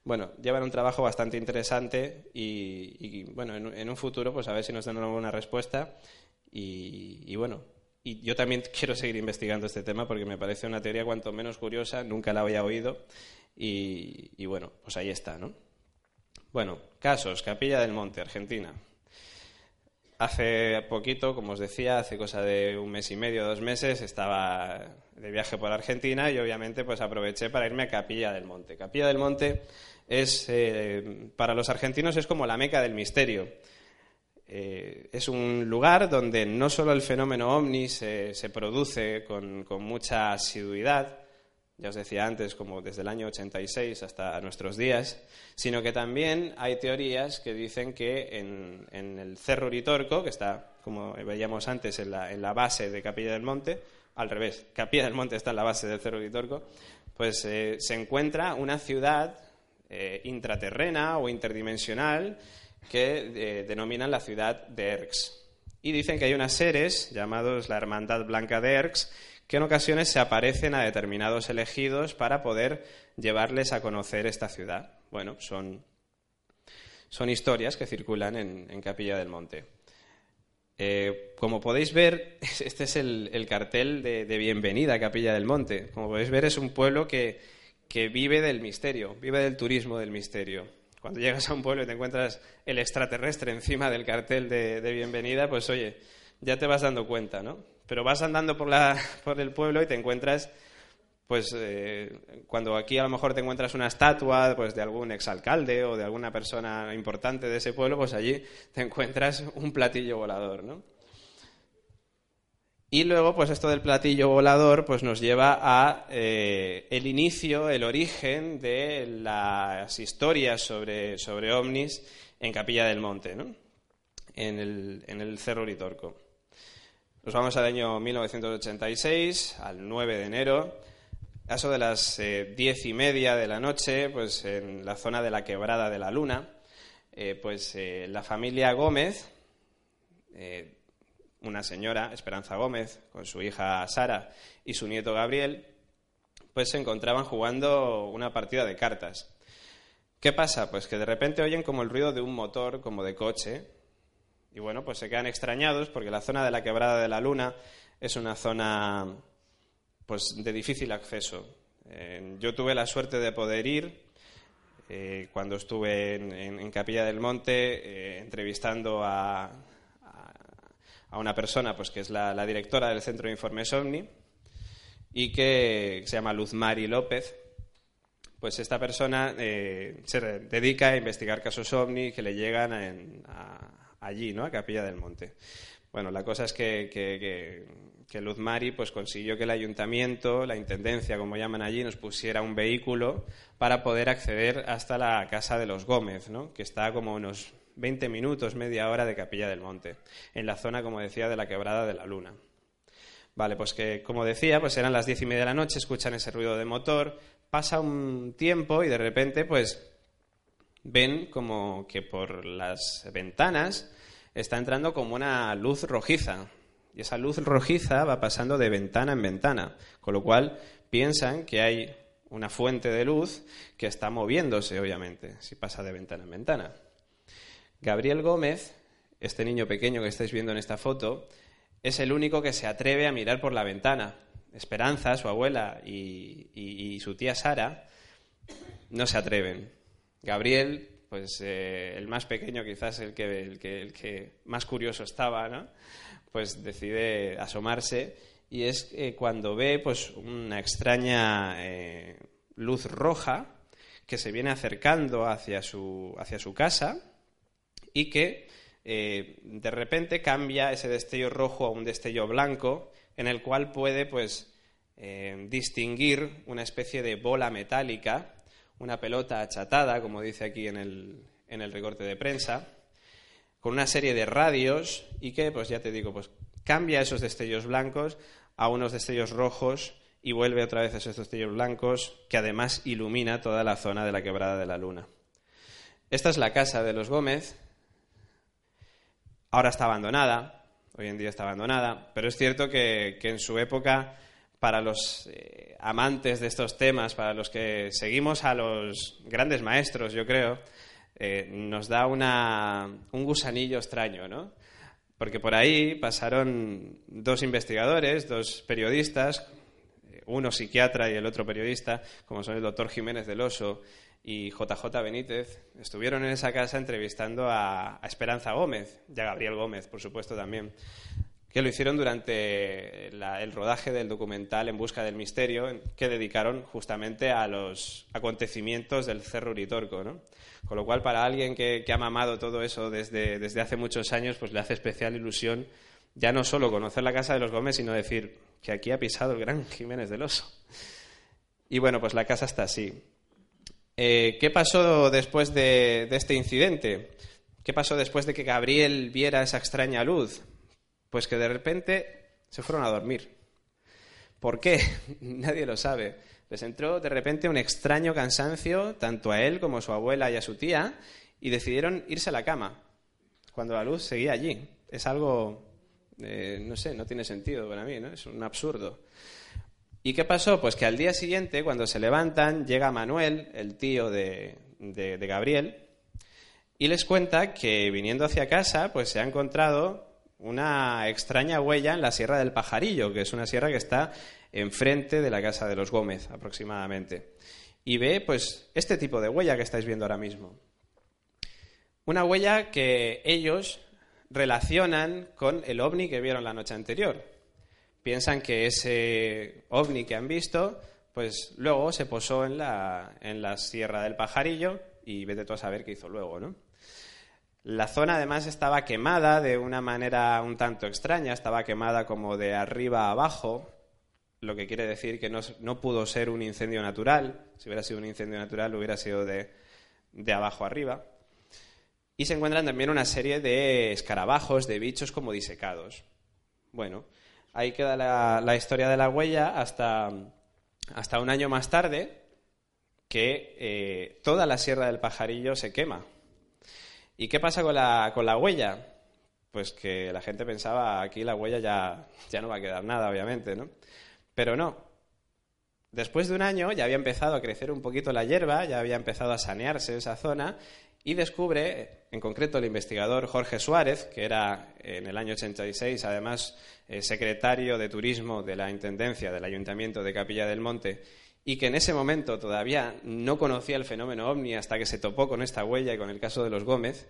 bueno, llevan un trabajo bastante interesante y, bueno, en, un futuro pues a ver si nos dan alguna respuesta y, bueno, y yo también [LAUGHS] quiero seguir investigando este tema porque me parece una teoría cuanto menos curiosa, nunca la había oído y, bueno, pues ahí está, ¿no? Bueno, casos, Capilla del Monte, Argentina. Hace poquito, como os decía, hace cosa de un mes y medio, dos meses, estaba de viaje por Argentina y obviamente pues aproveché para irme a Capilla del Monte. Capilla del Monte es, eh, para los argentinos es como la meca del misterio. Eh, es un lugar donde no solo el fenómeno ovni se, produce con, mucha asiduidad, ya os decía antes, como desde el año 86 hasta nuestros días, sino que también hay teorías que dicen que en, el Cerro Uritorco, que está, como veíamos antes, en la, base de Capilla del Monte, al revés, Capilla del Monte está en la base del Cerro Uritorco, pues eh, se encuentra una ciudad eh, intraterrena o interdimensional que eh, denominan la ciudad de Erx. Y dicen que hay unas seres llamados la Hermandad Blanca de Erx que en ocasiones se aparecen a determinados elegidos para poder llevarles a conocer esta ciudad. Bueno, son, son historias que circulan en, Capilla del Monte. Eh, como podéis ver, [LAUGHS] este es el, cartel de, bienvenida a Capilla del Monte. Como podéis ver, es un pueblo que, que vive del misterio, vive del turismo del misterio. Cuando llegas a un pueblo y te encuentras el extraterrestre encima del cartel de, bienvenida, pues oye, ya te vas dando cuenta, ¿no? Pero vas andando por, la, [LAUGHS] por el pueblo y te encuentras, pues eh, cuando aquí a lo mejor te encuentras una estatua pues, de algún exalcalde o de alguna persona importante de ese pueblo, pues allí te encuentras un platillo volador, ¿no? Y luego, pues esto del platillo volador, pues nos lleva a eh, el inicio, el origen de las historias sobre, sobre ovnis en Capilla del Monte, ¿no? en, el, en el Cerro Uritorco. Nos vamos al año 1986, al 9 de enero, a eso de las eh, diez y media de la noche, pues en la zona de la Quebrada de la Luna, eh, pues la familia Gómez una señora, Esperanza Gómez, con su hija Sara y su nieto Gabriel, pues se encontraban jugando una partida de cartas. ¿Qué pasa? Pues que de repente oyen como el ruido de un motor, como de coche, y bueno, pues se quedan extrañados porque la zona de la quebrada de la luna es una zona pues, de difícil acceso. Eh, yo tuve la suerte de poder ir eh, cuando estuve en, Capilla del Monte entrevistando a, a, una persona pues, que es la, directora del Centro de Informes OVNI y que se llama Luz Mari López pues esta persona eh, se dedica a investigar casos ovni que le llegan allí, ¿no? A Capilla del Monte. Bueno, la cosa es que, que, Luz Mari pues, consiguió que el ayuntamiento, la intendencia, como llaman allí, nos pusiera un vehículo para poder acceder hasta la casa de los Gómez, ¿no? que está como unos 20 minutos, media hora de Capilla del Monte, en la zona, como decía, de la Quebrada de la Luna. Vale, pues que, como decía, pues eran las diez y media de la noche, escuchan ese ruido de motor, pasa un tiempo y de repente pues ven como que por las ventanas está entrando como una luz rojiza. Y esa luz rojiza va pasando de ventana en ventana, con lo cual piensan que hay una fuente de luz que está moviéndose, obviamente, si pasa de ventana en ventana. Gabriel Gómez, este niño pequeño que estáis viendo en esta foto, es el único que se atreve a mirar por la ventana. Esperanza, su abuela, y, su tía Sara no se atreven. Gabriel, pues eh, el más pequeño quizás el que, más curioso estaba, ¿no? pues decide asomarse y es eh, cuando ve pues una extraña eh, luz roja que se viene acercando hacia su, hacia su casa y que de repente cambia ese destello rojo a un destello blanco en el cual puede pues, eh, distinguir una especie de bola metálica, una pelota achatada, como dice aquí en el, en el recorte de prensa, con una serie de radios y que, pues ya te digo, pues cambia esos destellos blancos a unos destellos rojos y vuelve otra vez a esos destellos blancos que además ilumina toda la zona de la quebrada de la luna. Esta es la casa de los Gómez. Ahora está abandonada, hoy en día está abandonada, pero es cierto que, en su época, para los eh, amantes de estos temas, para los que seguimos a los grandes maestros, yo creo, eh, nos da un gusanillo extraño, ¿no? Porque por ahí pasaron dos investigadores, dos periodistas, eh, uno psiquiatra y el otro periodista, como son el doctor Jiménez del Oso y JJ Benítez estuvieron en esa casa entrevistando a, Esperanza Gómez y a Gabriel Gómez, por supuesto, también, que lo hicieron durante el rodaje del documental En Busca del Misterio, que dedicaron justamente a los acontecimientos del Cerro Uritorco. ¿no? Con lo cual, para alguien que, ha mamado todo eso desde, desde hace muchos años, pues le hace especial ilusión ya no solo conocer la casa de los Gómez, sino decir que aquí ha pisado el gran [LAUGHS] Jiménez del Oso. Y bueno, pues la casa está así. Eh, ¿Qué pasó después de, este incidente? ¿Qué pasó después de que Gabriel viera esa extraña luz? Pues que de repente se fueron a dormir. ¿Por qué? [LAUGHS] Nadie lo sabe. Les entró de repente un extraño cansancio, tanto a él como a su abuela y a su tía, y decidieron irse a la cama, cuando la luz seguía allí. Es algo, eh, no sé, no tiene sentido para mí, ¿no? Es un absurdo. ¿Y qué pasó? Pues que al día siguiente, cuando se levantan, llega Manuel, el tío de, Gabriel, y les cuenta que viniendo hacia casa, pues se ha encontrado una extraña huella en la Sierra del Pajarillo, que es una sierra que está enfrente de la casa de los Gómez, aproximadamente. Y ve, pues, este tipo de huella que estáis viendo ahora mismo. Una huella que ellos relacionan con el ovni que vieron la noche anterior piensan que ese ovni que han visto, pues luego se posó en la, en la Sierra del Pajarillo y vete tú a saber qué hizo luego, ¿no? La zona además estaba quemada de una manera un tanto extraña, estaba quemada como de arriba a abajo, lo que quiere decir que no, no pudo ser un incendio natural, si hubiera sido un incendio natural hubiera sido de, de abajo arriba. Y se encuentran también una serie de escarabajos, de bichos como disecados. Bueno, Ahí queda la, historia de la huella hasta, hasta un año más tarde, que eh, toda la Sierra del Pajarillo se quema. ¿Y qué pasa con la, con la huella? Pues que la gente pensaba, aquí la huella ya, ya no va a quedar nada, obviamente, ¿no? Pero no. Después de un año ya había empezado a crecer un poquito la hierba, ya había empezado a sanearse esa zona y descubre, en concreto el investigador Jorge Suárez, que era en el año 86 además eh, secretario de Turismo de la Intendencia del Ayuntamiento de Capilla del Monte, y que en ese momento todavía no conocía el fenómeno ovni hasta que se topó con esta huella y con el caso de los Gómez,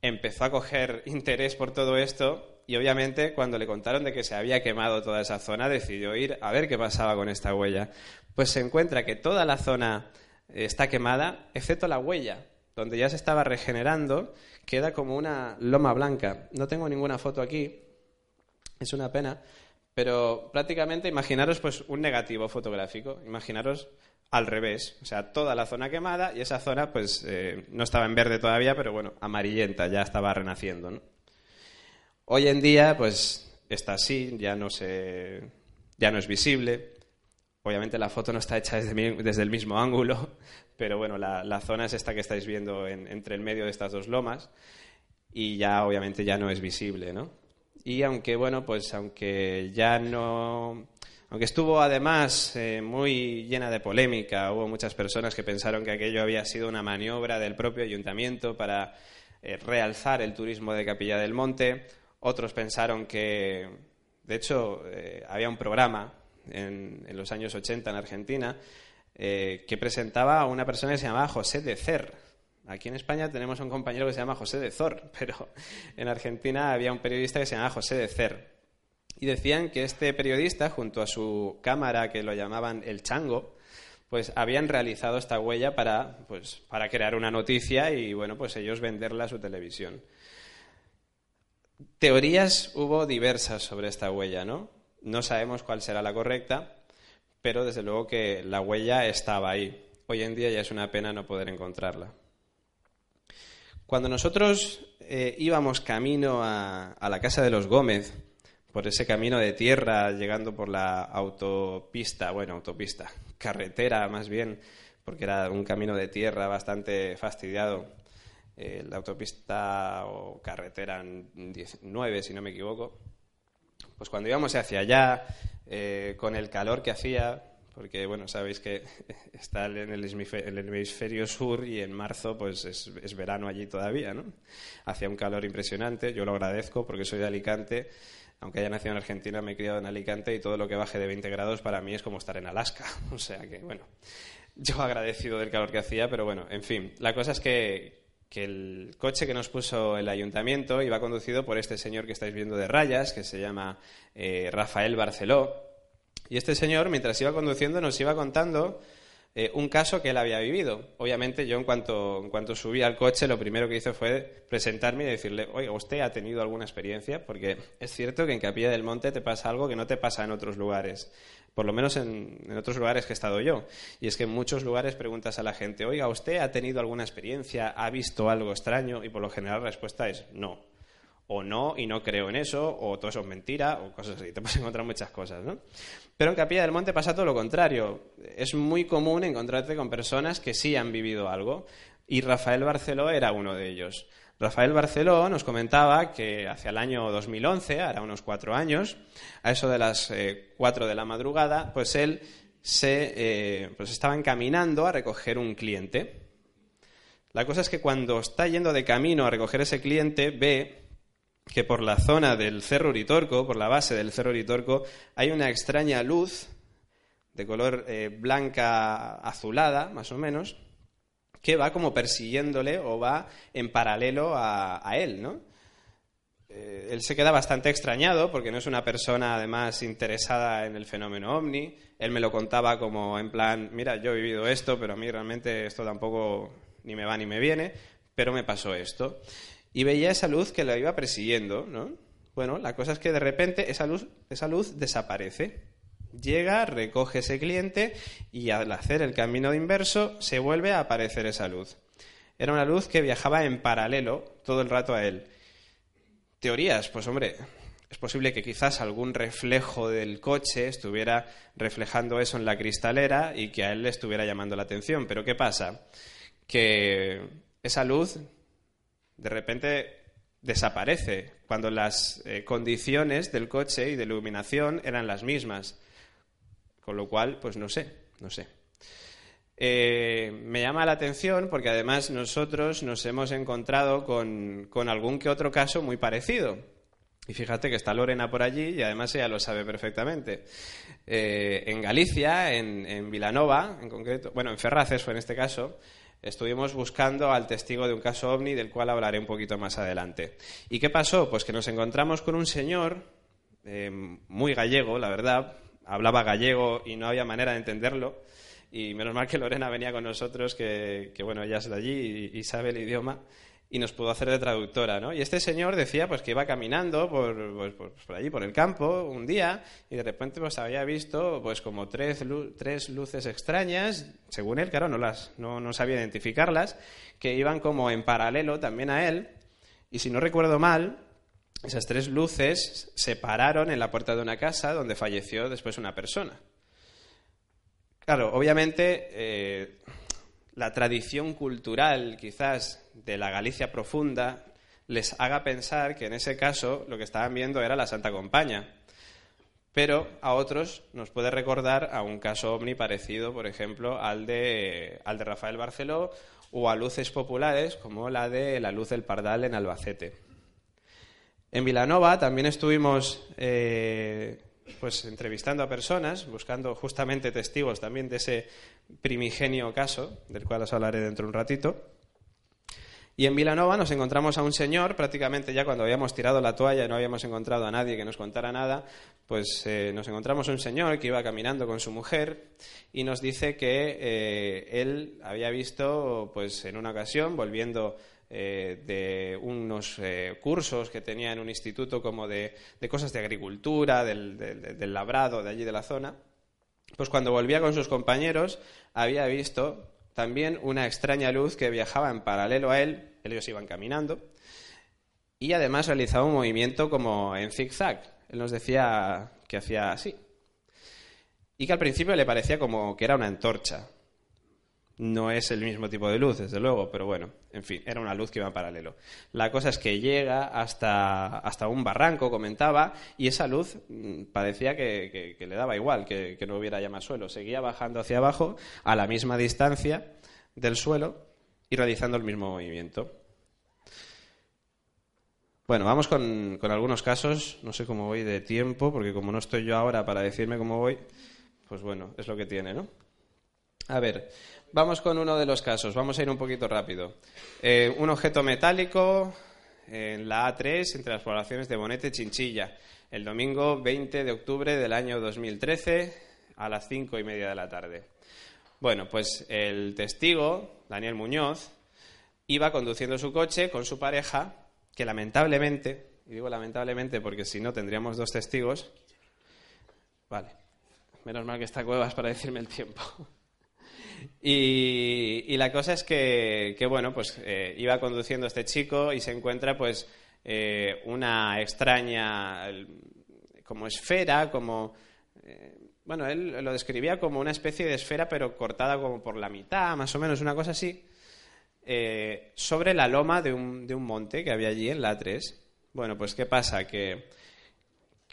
empezó a coger [LAUGHS] interés por todo esto y obviamente cuando le contaron de que se había quemado toda esa zona, decidió ir a ver qué pasaba con esta huella. Pues se encuentra que toda la zona está quemada, excepto la huella, donde ya se estaba regenerando, queda como una loma blanca. No tengo ninguna foto aquí, es una pena, pero prácticamente imaginaros pues un negativo fotográfico, imaginaros al revés, o sea, toda la zona quemada y esa zona pues eh, no estaba en verde todavía, pero bueno, amarillenta, ya estaba renaciendo, ¿no? Hoy en día, pues está así, ya no, se, ya no es visible. Obviamente la foto no está hecha desde, el mismo ángulo, pero bueno, la, zona es esta que estáis viendo entre el medio de estas dos lomas y ya obviamente ya no es visible, ¿no? Y aunque, bueno, pues aunque ya no... Aunque estuvo además eh, muy llena de polémica, hubo muchas personas que pensaron que aquello había sido una maniobra del propio ayuntamiento para eh, realzar el turismo de Capilla del Monte. Otros pensaron que, de hecho, eh, había un programa en, los años 80 en Argentina eh, que presentaba a una persona que se llamaba José de Cer. Aquí en España tenemos un compañero que se llama José de Zor, [LAUGHS] pero en Argentina había un periodista que se llamaba José de Cer. Y decían que este periodista, junto a su cámara que lo llamaban el chango, pues habían realizado esta huella para, pues, para crear una noticia y bueno, pues ellos venderla a su televisión. Teorías hubo diversas sobre esta huella, ¿no? No sabemos cuál será la correcta, pero desde luego que la huella estaba ahí. Hoy en día ya es una pena no poder encontrarla. Cuando nosotros eh, íbamos camino a, la casa de los Gómez, por ese camino de tierra, llegando por la autopista, bueno, autopista, [LAUGHS] carretera más bien, porque era un camino de tierra bastante fastidiado, eh, la autopista o carretera 19, si no me equivoco, pues cuando íbamos hacia allá, eh, con el calor que hacía, porque bueno, sabéis que [LAUGHS] está en el, hemisferio sur y en marzo pues es, es, verano allí todavía, ¿no? Hacía un calor impresionante, yo lo agradezco porque soy de Alicante, aunque haya nacido en Argentina, me he criado en Alicante y todo lo que baje de 20 grados para mí es como estar en Alaska, [LAUGHS] o sea que bueno, yo agradecido del calor que hacía, pero bueno, en fin, la cosa es que, que el coche que nos puso el ayuntamiento iba conducido por este señor que estáis viendo de rayas, que se llama eh, Rafael Barceló. Y este señor, mientras iba conduciendo, nos iba contando eh, un caso que él había vivido. Obviamente, yo en cuanto, en cuanto subí al coche, lo primero que hice fue presentarme y decirle, oiga, ¿usted ha tenido alguna experiencia? Porque es cierto que en Capilla del Monte te pasa algo que no te pasa en otros lugares por lo menos en, otros lugares que he estado yo. Y es que en muchos lugares preguntas a la gente, oiga, ¿usted ha tenido alguna experiencia? ¿Ha visto algo extraño? Y por lo general la respuesta es no. O no, y no creo en eso, o todo eso es mentira, o cosas así. Te puedes encontrar muchas cosas, ¿no? Pero en Capilla del Monte pasa todo lo contrario. Es muy común encontrarte con personas que sí han vivido algo. Y Rafael Barceló era uno de ellos. Rafael Barceló nos comentaba que hacia el año 2011, ahora unos cuatro años, a eso de las eh, cuatro de la madrugada, pues él se eh, pues estaba encaminando a recoger un cliente. La cosa es que cuando está yendo de camino a recoger ese cliente, ve que por la zona del Cerro Uritorco, por la base del Cerro Uritorco, hay una extraña luz de color eh, blanca azulada, más o menos, que va como persiguiéndole o va en paralelo a, él, ¿no? Eh, él se queda bastante extrañado porque no es una persona además interesada en el fenómeno ovni. Él me lo contaba como en plan, mira, yo he vivido esto, pero a mí realmente esto tampoco ni me va ni me viene, pero me pasó esto. Y veía esa luz que lo iba persiguiendo, ¿no? Bueno, la cosa es que de repente esa luz, esa luz desaparece. Llega, recoge ese cliente y al hacer el camino inverso se vuelve a aparecer esa luz. Era una luz que viajaba en paralelo todo el rato a él. Teorías, pues hombre, es posible que quizás algún reflejo del coche estuviera reflejando eso en la cristalera y que a él le estuviera llamando la atención. Pero ¿qué pasa? Que esa luz de repente desaparece cuando las eh, condiciones del coche y de iluminación eran las mismas Con lo cual, pues no sé, no sé. Eh, me llama la atención porque además nosotros nos hemos encontrado con, algún que otro caso muy parecido. Y fíjate que está Lorena por allí y además ella lo sabe perfectamente. Eh, en Galicia, en, en, Vilanova, en concreto, bueno, en Ferraces fue en este caso, estuvimos buscando al testigo de un caso ovni del cual hablaré un poquito más adelante. ¿Y qué pasó? Pues que nos encontramos con un señor eh, muy gallego, la verdad, hablaba gallego y no había manera de entenderlo y menos mal que Lorena venía con nosotros, que, bueno, ella es de allí y, sabe el idioma, y nos pudo hacer de traductora, ¿no? Y este señor decía pues que iba caminando por, pues, por, allí, por el campo, un día, y de repente pues había visto pues como tres, tres luces extrañas, según él, claro, no, las, no, no sabía identificarlas, que iban como en paralelo también a él, y si no recuerdo mal, esas tres luces se pararon en la puerta de una casa donde falleció después una persona. Claro, obviamente eh, la tradición cultural quizás de la Galicia profunda les haga pensar que en ese caso lo que estaban viendo era la Santa Compaña. Pero a otros nos puede recordar a un caso ovni parecido, por ejemplo, al de, al de Rafael Barceló o a luces populares como la de la luz del Pardal en Albacete. En Vilanova también estuvimos eh, pues entrevistando a personas, buscando justamente testigos también de ese primigenio caso, del cual os hablaré dentro de un ratito. Y en Vilanova nos encontramos a un señor, prácticamente ya cuando habíamos tirado la toalla y no habíamos encontrado a nadie que nos contara nada, pues eh, nos encontramos a un señor que iba caminando con su mujer y nos dice que eh, él había visto, pues en una ocasión, volviendo eh, de unos cursos que tenía en un instituto como de, cosas de agricultura, del, labrado de allí de la zona, pues cuando volvía con sus compañeros había visto también una extraña luz que viajaba en paralelo a él, ellos iban caminando, y además realizaba un movimiento como en zigzag. Él nos decía que hacía así. Y que al principio le parecía como que era una antorcha, no es el mismo tipo de luz, desde luego, pero bueno, en fin, era una luz que iba en paralelo. La cosa es que llega hasta, hasta un barranco, comentaba, y esa luz mm, parecía que, le daba igual que, no hubiera ya más suelo. Seguía bajando hacia abajo a la misma distancia del suelo y realizando el mismo movimiento. Bueno, vamos con, con algunos casos. No sé cómo voy de tiempo, porque como no estoy yo ahora para decirme cómo voy, pues bueno, es lo que tiene, ¿no? A ver, Vamos con uno de los casos, vamos a ir un poquito rápido. Eh, un objeto metálico en la A3 entre las poblaciones de Bonete y Chinchilla, el domingo 20 de octubre del año 2013 a las cinco y media de la tarde. Bueno, pues el testigo, Daniel Muñoz, iba conduciendo su coche con su pareja, que lamentablemente, y digo lamentablemente porque si no tendríamos dos testigos, vale, menos mal que está Cuevas para decirme el tiempo. [LAUGHS] Y, la cosa es que, bueno, pues eh, iba conduciendo este chico y se encuentra pues eh, una extraña como esfera, como... Eh, bueno, él lo describía como una especie de esfera pero cortada como por la mitad, más o menos, una cosa así, sobre la loma de un, de un monte que había allí en la 3. Bueno, pues ¿qué pasa? Que,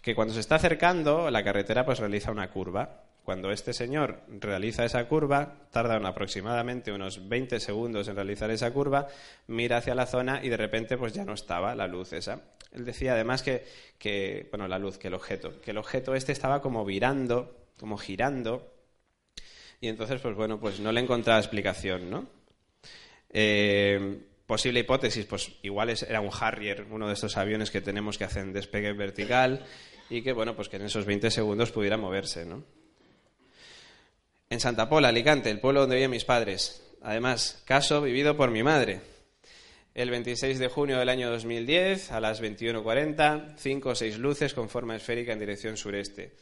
que cuando se está acercando, la carretera pues realiza una curva cuando este señor realiza esa curva, tarda aproximadamente unos 20 segundos en realizar esa curva, mira hacia la zona y de repente pues ya no estaba la luz esa. Él decía además que, bueno, la luz, que el objeto, que el objeto este estaba como virando, como girando, y entonces pues bueno, pues no le encontraba explicación, ¿no? Eh, posible hipótesis, pues igual era un Harrier, uno de estos aviones que tenemos que hacen despegue vertical y que bueno, pues que en esos 20 segundos pudiera moverse, ¿no? en Santa Pola, Alicante, el pueblo donde viven mis padres. Además, caso vivido por mi madre. El 26 de junio del año 2010, a las 21.40, cinco o seis luces con forma esférica en dirección sureste.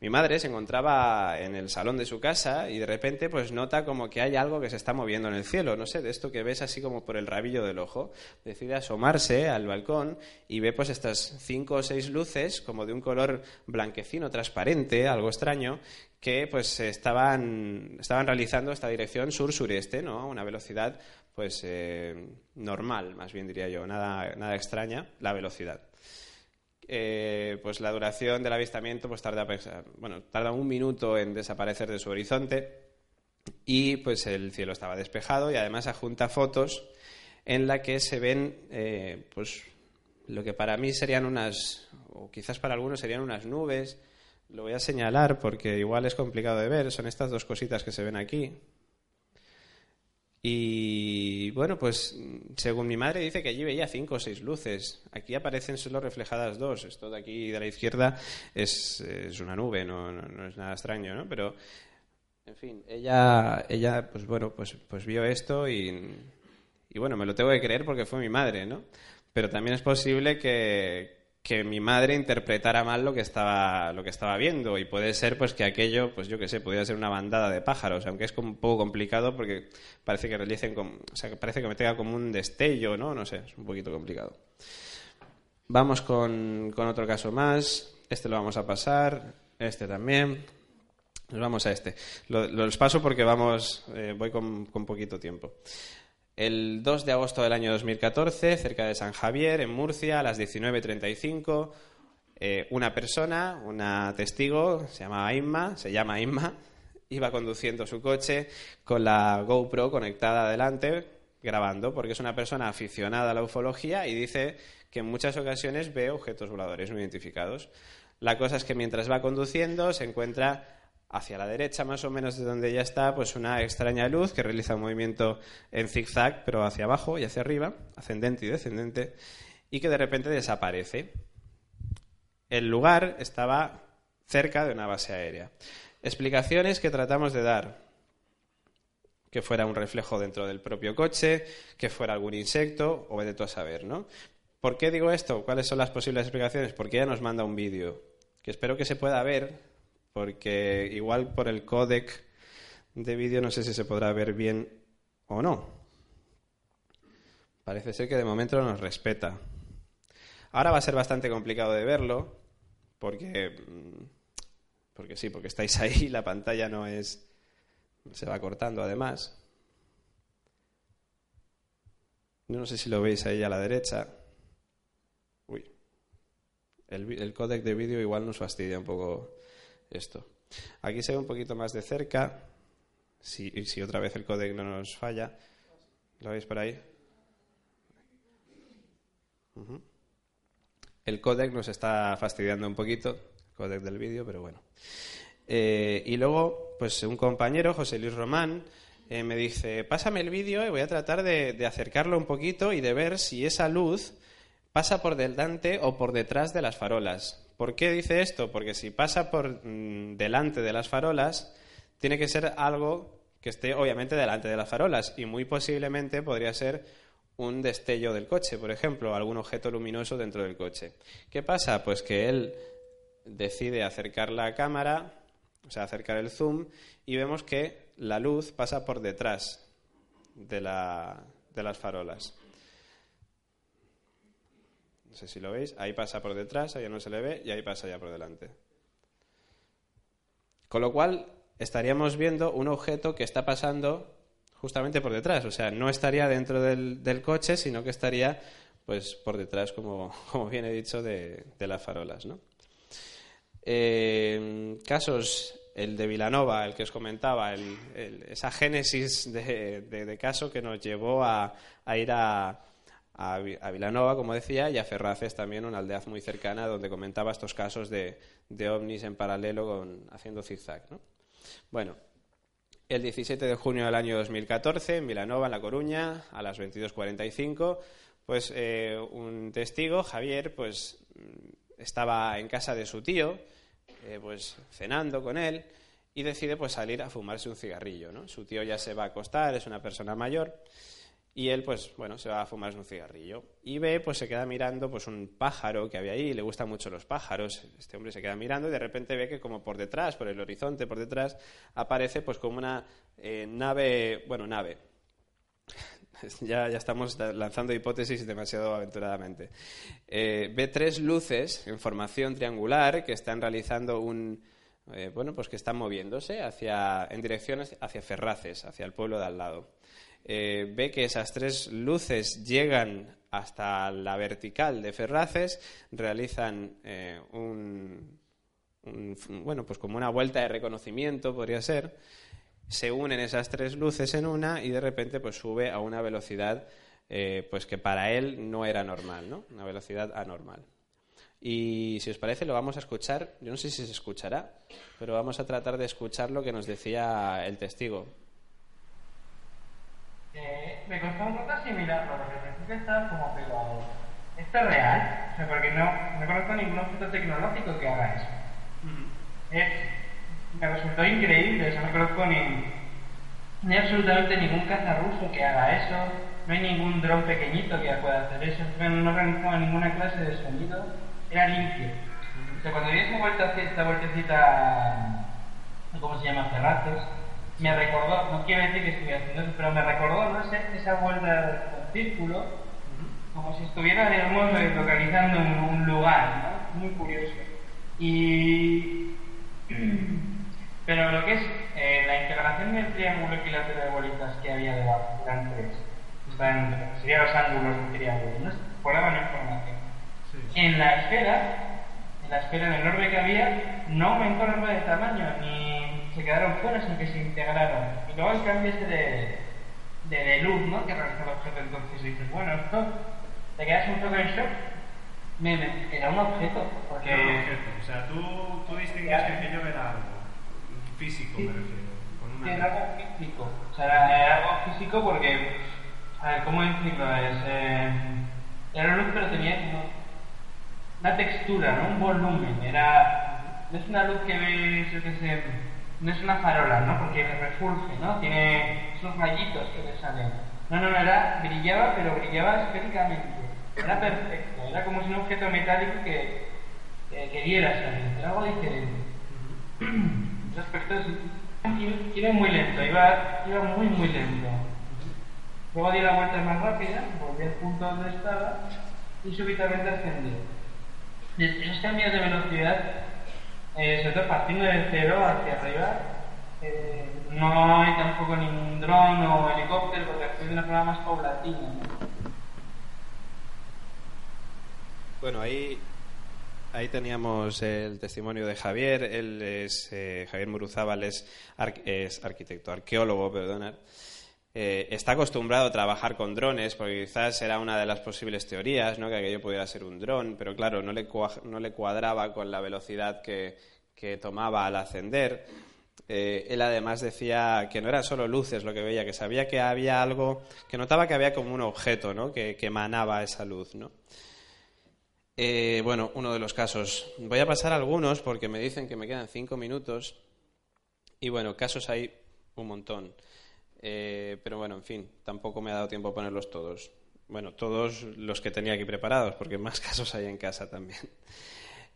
Mi madre se encontraba en el salón de su casa y de repente pues nota como que hay algo que se está moviendo en el cielo, no sé, de esto que ves así como por el rabillo del ojo. Decide asomarse al balcón y ve pues estas cinco o seis luces como de un color blanquecino, transparente, algo extraño, que pues estaban, estaban realizando esta dirección sur-sureste, ¿no? A una velocidad pues eh, normal, más bien diría yo, nada, nada extraña, la velocidad. Eh, pues la duración del avistamiento pues tarda, bueno, tarda un minuto en desaparecer de su horizonte y pues el cielo estaba despejado y además adjunta fotos en la que se ven eh, pues lo que para mí serían unas o quizás para algunos serían unas nubes. Lo voy a señalar porque igual es complicado de ver. Son estas dos cositas que se ven aquí y bueno, pues según mi madre dice que allí veía cinco o seis luces. Aquí aparecen solo reflejadas dos. Esto de aquí de la izquierda es, es una nube, no, no, es nada extraño, ¿no? Pero, en fin, ella, ella pues bueno, pues, pues vio esto y, y bueno, me lo tengo que creer porque fue mi madre, ¿no? Pero también es posible que, que mi madre interpretara mal lo que estaba lo que estaba viendo. Y puede ser pues que aquello pues yo qué sé podría ser una bandada de pájaros aunque es un poco complicado porque parece que realicen o sea parece que me tenga como un destello no no sé es un poquito complicado. Vamos con, con otro caso más. Este lo vamos a pasar este también. Nos vamos a este. Los paso porque vamos eh, voy con, con poquito tiempo el 2 de agosto del año 2014, cerca de San Javier, en Murcia, a las 19.35, eh, una persona, una testigo, se llama Inma, se llama Inma, iba conduciendo su coche con la GoPro conectada adelante, grabando, porque es una persona aficionada a la ufología y dice que en muchas ocasiones ve objetos voladores no identificados. La cosa es que mientras va conduciendo se encuentra hacia la derecha, más o menos de donde ya está, pues una extraña luz que realiza un movimiento en zigzag, pero hacia abajo y hacia arriba, ascendente y descendente, y que de repente desaparece. El lugar estaba cerca de una base aérea. Explicaciones que tratamos de dar. Que fuera un reflejo dentro del propio coche, que fuera algún insecto, o de todo a saber, ¿no? ¿Por qué digo esto? ¿Cuáles son las posibles explicaciones? Porque ella nos manda un vídeo, que espero que se pueda ver porque igual por el códec de vídeo no sé si se podrá ver bien o no. Parece ser que de momento nos respeta. Ahora va a ser bastante complicado de verlo, porque, mm, porque sí, porque estáis ahí, la pantalla no es... se va cortando además. No sé si lo veis ahí a la derecha. Uy. El, el códec de vídeo igual nos fastidia un poco esto. Aquí se ve un poquito más de cerca, si, otra vez el códec no nos falla. ¿Lo veis por ahí? El códec nos está fastidiando un poquito, el códec del vídeo, pero bueno. Eh, y luego, pues un compañero, José Luis Román, eh, me dice, pásame el vídeo y voy a tratar de, acercarlo un poquito y de ver si esa luz pasa por delante o por detrás de las farolas. ¿Por qué dice esto? Porque si pasa por mm, delante de las farolas, tiene que ser algo que esté obviamente delante de las farolas y muy posiblemente podría ser un destello del coche, por ejemplo, algún objeto luminoso dentro del coche. ¿Qué pasa? Pues que él decide acercar la cámara, o sea, acercar el zoom, y vemos que la luz pasa por detrás de, de las farolas. Sé si lo veis. Ahí pasa por detrás, ahí no se le ve y ahí pasa ya por delante. Con lo cual, estaríamos viendo un objeto que está pasando justamente por detrás. O sea, no estaría dentro del, coche, sino que estaría pues por detrás, como, [LAUGHS] como bien he dicho, de, las farolas. ¿no? Eh, casos, el de Vilanova, el que os comentaba, esa génesis de, caso que nos llevó a ir a, a, Vilanova, como decía, y a Ferraces también, una aldea muy cercana donde comentaba estos casos de, ovnis en paralelo con, haciendo zigzag. Bueno, el 17 de junio del año 2014, en Vilanova, en La Coruña, a las 22.45, pues eh, un testigo, Javier, pues estaba en casa de su tío, eh, pues cenando con él, y decide pues salir a fumarse un cigarrillo. ¿no? Su tío ya se va a acostar, es una persona mayor, y él, pues, bueno, se va a fumar un cigarrillo. Y ve, pues se queda mirando pues un pájaro que había ahí, le gustan mucho los pájaros. Este hombre se queda mirando y de repente ve que como por detrás, por el horizonte, por detrás, aparece pues como una eh, nave, bueno, nave. [LAUGHS] ya, ya estamos lanzando hipótesis demasiado aventuradamente. Eh, ve tres luces en formación triangular que están realizando un, eh, bueno, pues que están moviéndose hacia, en direcciones hacia Ferraces, hacia el pueblo de al lado. Eh, ve que esas tres luces llegan hasta la vertical de Ferraces, realizan eh, un, bueno, pues como una vuelta de reconocimiento, podría ser, se unen esas tres luces en una y de repente pues sube a una velocidad eh, pues que para él no era normal, ¿no? Una velocidad anormal. Y si os parece lo vamos a escuchar, yo no sé si se escuchará, pero vamos a tratar de escuchar lo que nos decía el testigo. Eh, me costó un poco asimilarlo, porque pensé que estaba como pegado. ¿Esto es real? O sea, porque no, no conozco ningún objeto tecnológico que haga eso. me resultó increíble, o sea, no conozco ni, ni absolutamente ningún caza ruso que haga eso, no hay ningún dron pequeñito que pueda hacer eso, no realizaba ninguna clase de sonido, era limpio. O sea, cuando vi esta, vuelta, esta vueltecita, ¿cómo se llama? Ferraces, me recordó, no quiero decir que estuviera haciendo eso, pero me recordó, no sé, esa vuelta al círculo, como si estuviera, digamos, localizando un, un lugar, ¿no? Muy curioso. Y... [CLEARS THROAT] Pero lo que es eh, la integración del triángulo equilátero de bolitas que había debajo, eran tres, están, serían los ángulos del triángulo, ¿no? Por la información. En la esfera, en la esfera, en el orbe que había, no aumentó el orbe de tamaño, ni se quedaron fuera, sino que se integraron. Y luego el cambio ese de, de, luz, ¿no? Que realiza el objeto, entonces dices, bueno, esto, te quedas un poco en shock. Me, era un objeto, porque... Era un objeto, o sea, tú, tú distingues que aquello era algo físico, me refiero. Con una... era algo físico, o sea, era, algo físico porque, a ver, ¿cómo decirlo? Es, eh, era luz, pero tenía una textura, ¿no? Un volumen. Era, no es una luz que ves, yo qué sé, no es una farola, ¿no? Porque refulge, ¿no? Tiene esos rayitos que le salen. No, no, no, era, brillaba, pero brillaba esféricamente. Era perfecto, era como si un objeto metálico que, que queriera salir, era algo diferente. Ese aspecto iba muy lento, iba, iba muy, muy lento. Luego di la vuelta más rápida, volví al punto donde estaba y súbitamente ascendí. Esos cambios de velocidad, eh, todo partiendo de cero hacia arriba, eh, no hay tampoco ningún dron o helicóptero porque actúa de una forma más paulatina. Bueno, ahí, ahí teníamos el testimonio de Javier. Él es, eh, Javier Muruzábal es, es arquitecto, arqueólogo, perdona. Eh, está acostumbrado a trabajar con drones, porque quizás era una de las posibles teorías, ¿no? que aquello pudiera ser un dron, pero claro, no le, no le cuadraba con la velocidad que, tomaba al ascender. Eh, él además decía que no eran solo luces lo que veía, que sabía que había algo, que notaba que había como un objeto ¿no? que, emanaba esa luz. ¿no? Eh, bueno, uno de los casos. Voy a pasar algunos porque me dicen que me quedan cinco minutos. Y bueno, casos hay un montón. Eh, pero bueno, en fin, tampoco me ha dado tiempo a ponerlos todos. Bueno, todos los que tenía aquí preparados, porque [LAUGHS] más casos hay en casa también.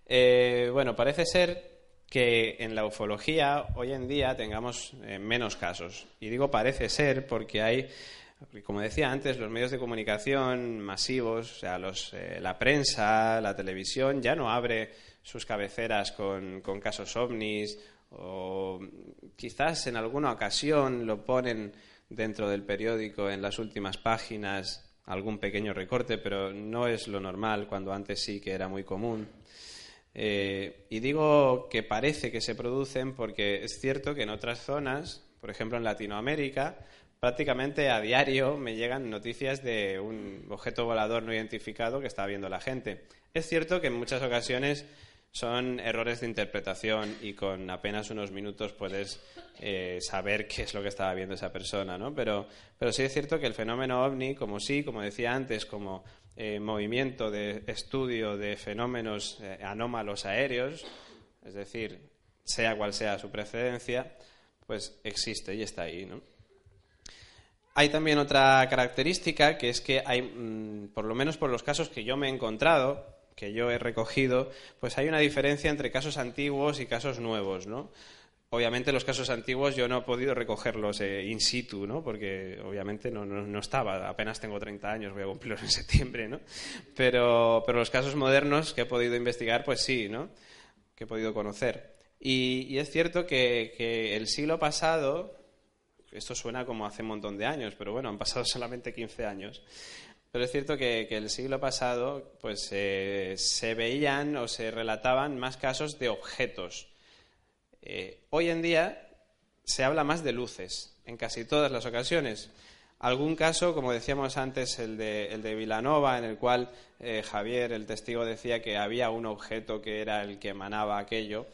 Eh, bueno, parece ser que en la ufología hoy en día tengamos eh, menos casos. Y digo parece ser porque hay, como decía antes, los medios de comunicación masivos, o sea, los, la prensa, la televisión, ya no abre sus cabeceras con, con casos ovnis o quizás en alguna ocasión lo ponen dentro del periódico en las últimas páginas algún pequeño recorte, pero no es lo normal cuando antes sí que era muy común. Eh, y digo que parece que se producen porque es cierto que en otras zonas, por ejemplo en Latinoamérica, prácticamente a diario me llegan noticias de un objeto volador no identificado que está viendo la gente. Es cierto que en muchas ocasiones son errores de interpretación y con apenas unos minutos puedes eh, saber qué es lo que estaba viendo esa persona, ¿no? Pero, pero sí es cierto que el fenómeno ovni, como sí, como decía antes, como eh, movimiento de estudio de fenómenos eh, anómalos aéreos, es decir, sea cual sea su precedencia, pues existe y está ahí. Hay también otra característica que es que hay, mm, por lo menos por los casos que yo me he encontrado, que yo he recogido, pues hay una diferencia entre casos antiguos y casos nuevos, ¿no? Obviamente los casos antiguos yo no he podido recogerlos eh, in situ, ¿no? Porque obviamente no, no, estaba, apenas tengo 30 años, voy a cumplirlos en septiembre, ¿no? Pero, pero los casos modernos que he podido investigar, pues sí, ¿no? Que he podido conocer. Y, y es cierto que, que el siglo pasado, esto suena como hace un montón de años, pero bueno, han pasado [LAUGHS] solamente 15 años. Pero es cierto que, el siglo pasado pues, eh, se veían o se relataban más casos de objetos. Eh, hoy en día se habla más de luces, en casi todas las ocasiones. Algún caso, como decíamos antes, el de, el de Vilanova, en el cual eh, Javier, el testigo, decía que había un objeto que era el que emanaba aquello,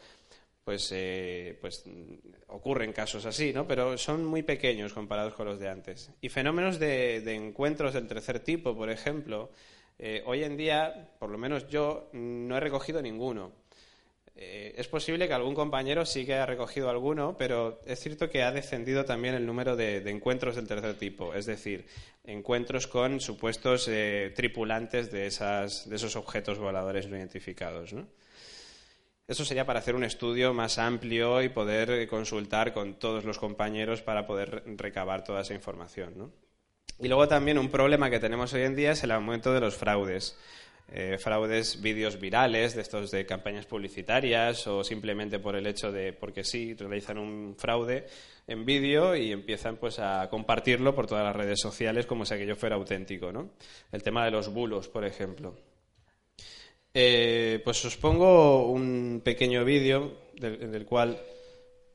pues, eh, pues ocurren casos así, ¿no? Pero son muy pequeños comparados con los de antes. Y fenómenos de, encuentros del tercer tipo, por ejemplo, eh, hoy en día, por lo menos yo, no he recogido ninguno. Eh, es posible que algún compañero sí que haya recogido alguno, pero es cierto que ha descendido también el número de, encuentros del tercer tipo, es decir, encuentros con supuestos eh, tripulantes de, esas, de esos objetos voladores no identificados. Eso sería para hacer un estudio más amplio y poder consultar con todos los compañeros para poder recabar toda esa información. Y luego también un problema que tenemos hoy en día es el aumento de los fraudes. Eh, fraudes vídeos virales de estos de campañas publicitarias o simplemente por el hecho de porque sí realizan un fraude en vídeo y empiezan pues a compartirlo por todas las redes sociales como si aquello fuera auténtico ¿no? el tema de los bulos por ejemplo eh, pues os pongo un pequeño vídeo en el cual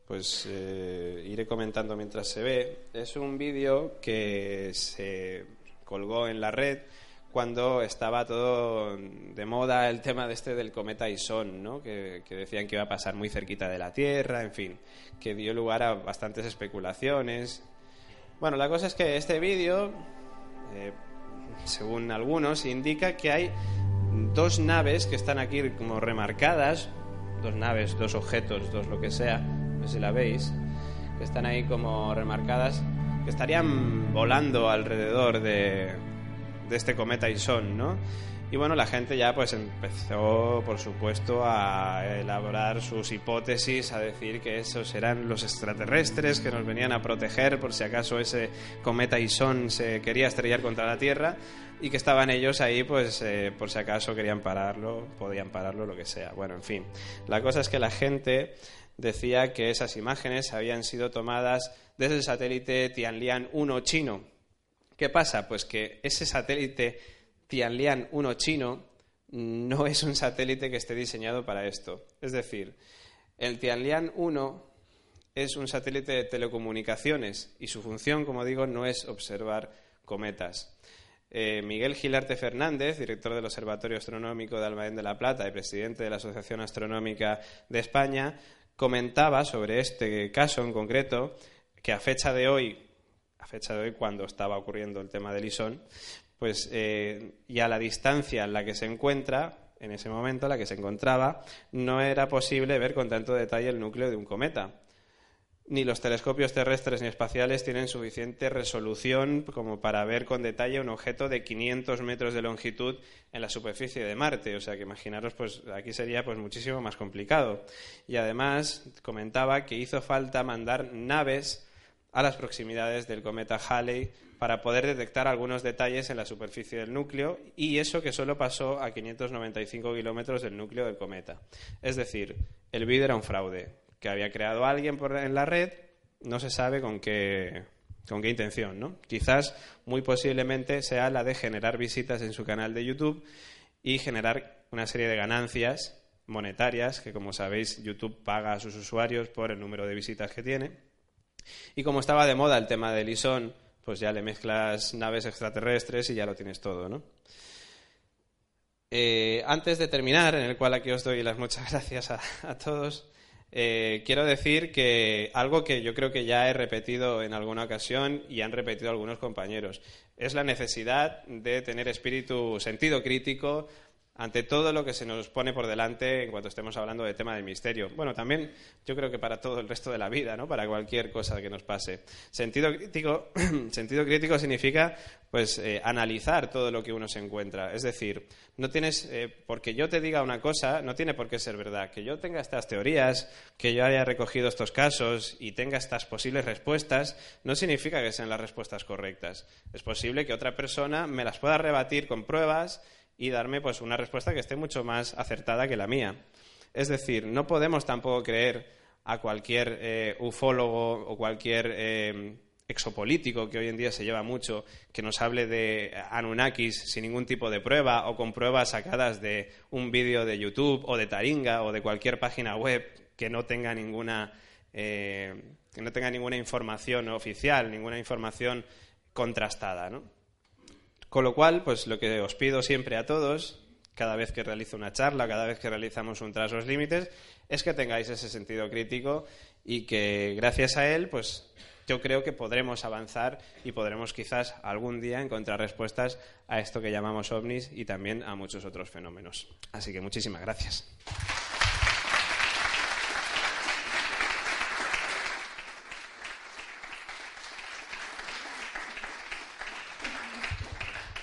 pues eh, iré comentando mientras se ve es un vídeo que se colgó en la red cuando estaba todo de moda el tema de este del cometa Ison, ¿no? que, decían que iba a pasar muy cerquita de la Tierra, en fin, que dio lugar a bastantes especulaciones. Bueno, la cosa es que este vídeo, eh, según algunos, indica que hay dos naves que están aquí como remarcadas, dos naves, dos objetos, dos lo que sea, no sé si la veis, que están ahí como remarcadas, que estarían volando alrededor de, de este cometa Ison, ¿no? Y bueno, la gente ya pues empezó, por supuesto, a elaborar sus hipótesis, a decir que esos eran los extraterrestres que nos venían a proteger por si acaso ese cometa Ison se quería estrellar contra la Tierra y que estaban ellos ahí pues eh, por si acaso querían pararlo, podían pararlo, lo que sea. Bueno, en fin, la cosa es que la gente decía que esas imágenes habían sido tomadas desde el satélite Tianlian 1 chino, ¿Qué pasa? Pues que ese satélite Tianlian 1 chino no es un satélite que esté diseñado para esto. Es decir, el Tianlian 1 es un satélite de telecomunicaciones y su función, como digo, no es observar cometas. Eh, Miguel Gilarte Fernández, director del Observatorio Astronómico de Almaén de la Plata y presidente de la Asociación Astronómica de España, comentaba sobre este caso en concreto que a fecha de hoy a fecha de hoy, cuando estaba ocurriendo el tema del ISON, pues eh, y a la distancia en la que se encuentra, en ese momento, la que se encontraba, no era posible ver con tanto detalle el núcleo de un cometa. Ni los telescopios terrestres ni espaciales tienen suficiente resolución como para ver con detalle un objeto de 500 metros de longitud en la superficie de Marte. O sea que imaginaros, pues aquí sería pues muchísimo más complicado. Y además comentaba que hizo falta mandar naves a las proximidades del cometa Halley para poder detectar algunos detalles en la superficie del núcleo y eso que solo pasó a 595 kilómetros del núcleo del cometa. Es decir, el vídeo era un fraude que había creado alguien en la red, no se sabe con qué, con qué intención, ¿no? Quizás, muy posiblemente, sea la de generar visitas en su canal de YouTube y generar una serie de ganancias monetarias que, como sabéis, YouTube paga a sus usuarios por el número de visitas que tiene y como estaba de moda el tema del ISON, pues ya le mezclas naves extraterrestres y ya lo tienes todo, ¿no? Eh, antes de terminar, en el cual aquí os doy las muchas [LAUGHS] gracias a, todos, eh, quiero decir que algo que yo creo que ya he repetido en alguna ocasión y han repetido algunos compañeros, es la necesidad de tener espíritu, sentido crítico ante todo lo que se nos pone por delante en cuanto estemos hablando de tema de misterio. Bueno, también yo creo que para todo el resto de la vida, ¿no? Para cualquier cosa que nos pase. Sentido crítico, [CLEARS THROAT] sentido crítico significa pues eh, analizar todo lo que uno se encuentra. Es decir, no tienes, eh, porque yo te diga una cosa, no tiene por qué ser verdad. Que yo tenga estas teorías, que yo haya recogido estos casos y tenga estas posibles respuestas, no significa que sean las respuestas correctas. Es posible que otra persona me las pueda rebatir con pruebas y darme pues una respuesta que esté mucho más acertada que la mía. Es decir, no podemos tampoco creer a cualquier eh, ufólogo o cualquier eh, exopolítico que hoy en día se lleva mucho, que nos hable de Anunnakis sin ningún tipo de prueba o con pruebas sacadas de un vídeo de YouTube o de Taringa o de cualquier página web que no tenga ninguna, eh, que no tenga ninguna información oficial, ninguna información contrastada. Con lo cual, pues lo que os pido siempre a todos, cada vez que realizo una charla, cada vez que realizamos un tras los límites, es que tengáis ese sentido crítico y que gracias a él, pues yo creo que podremos avanzar y podremos quizás algún día encontrar respuestas a esto que llamamos ovnis y también a muchos otros fenómenos. Así que muchísimas gracias.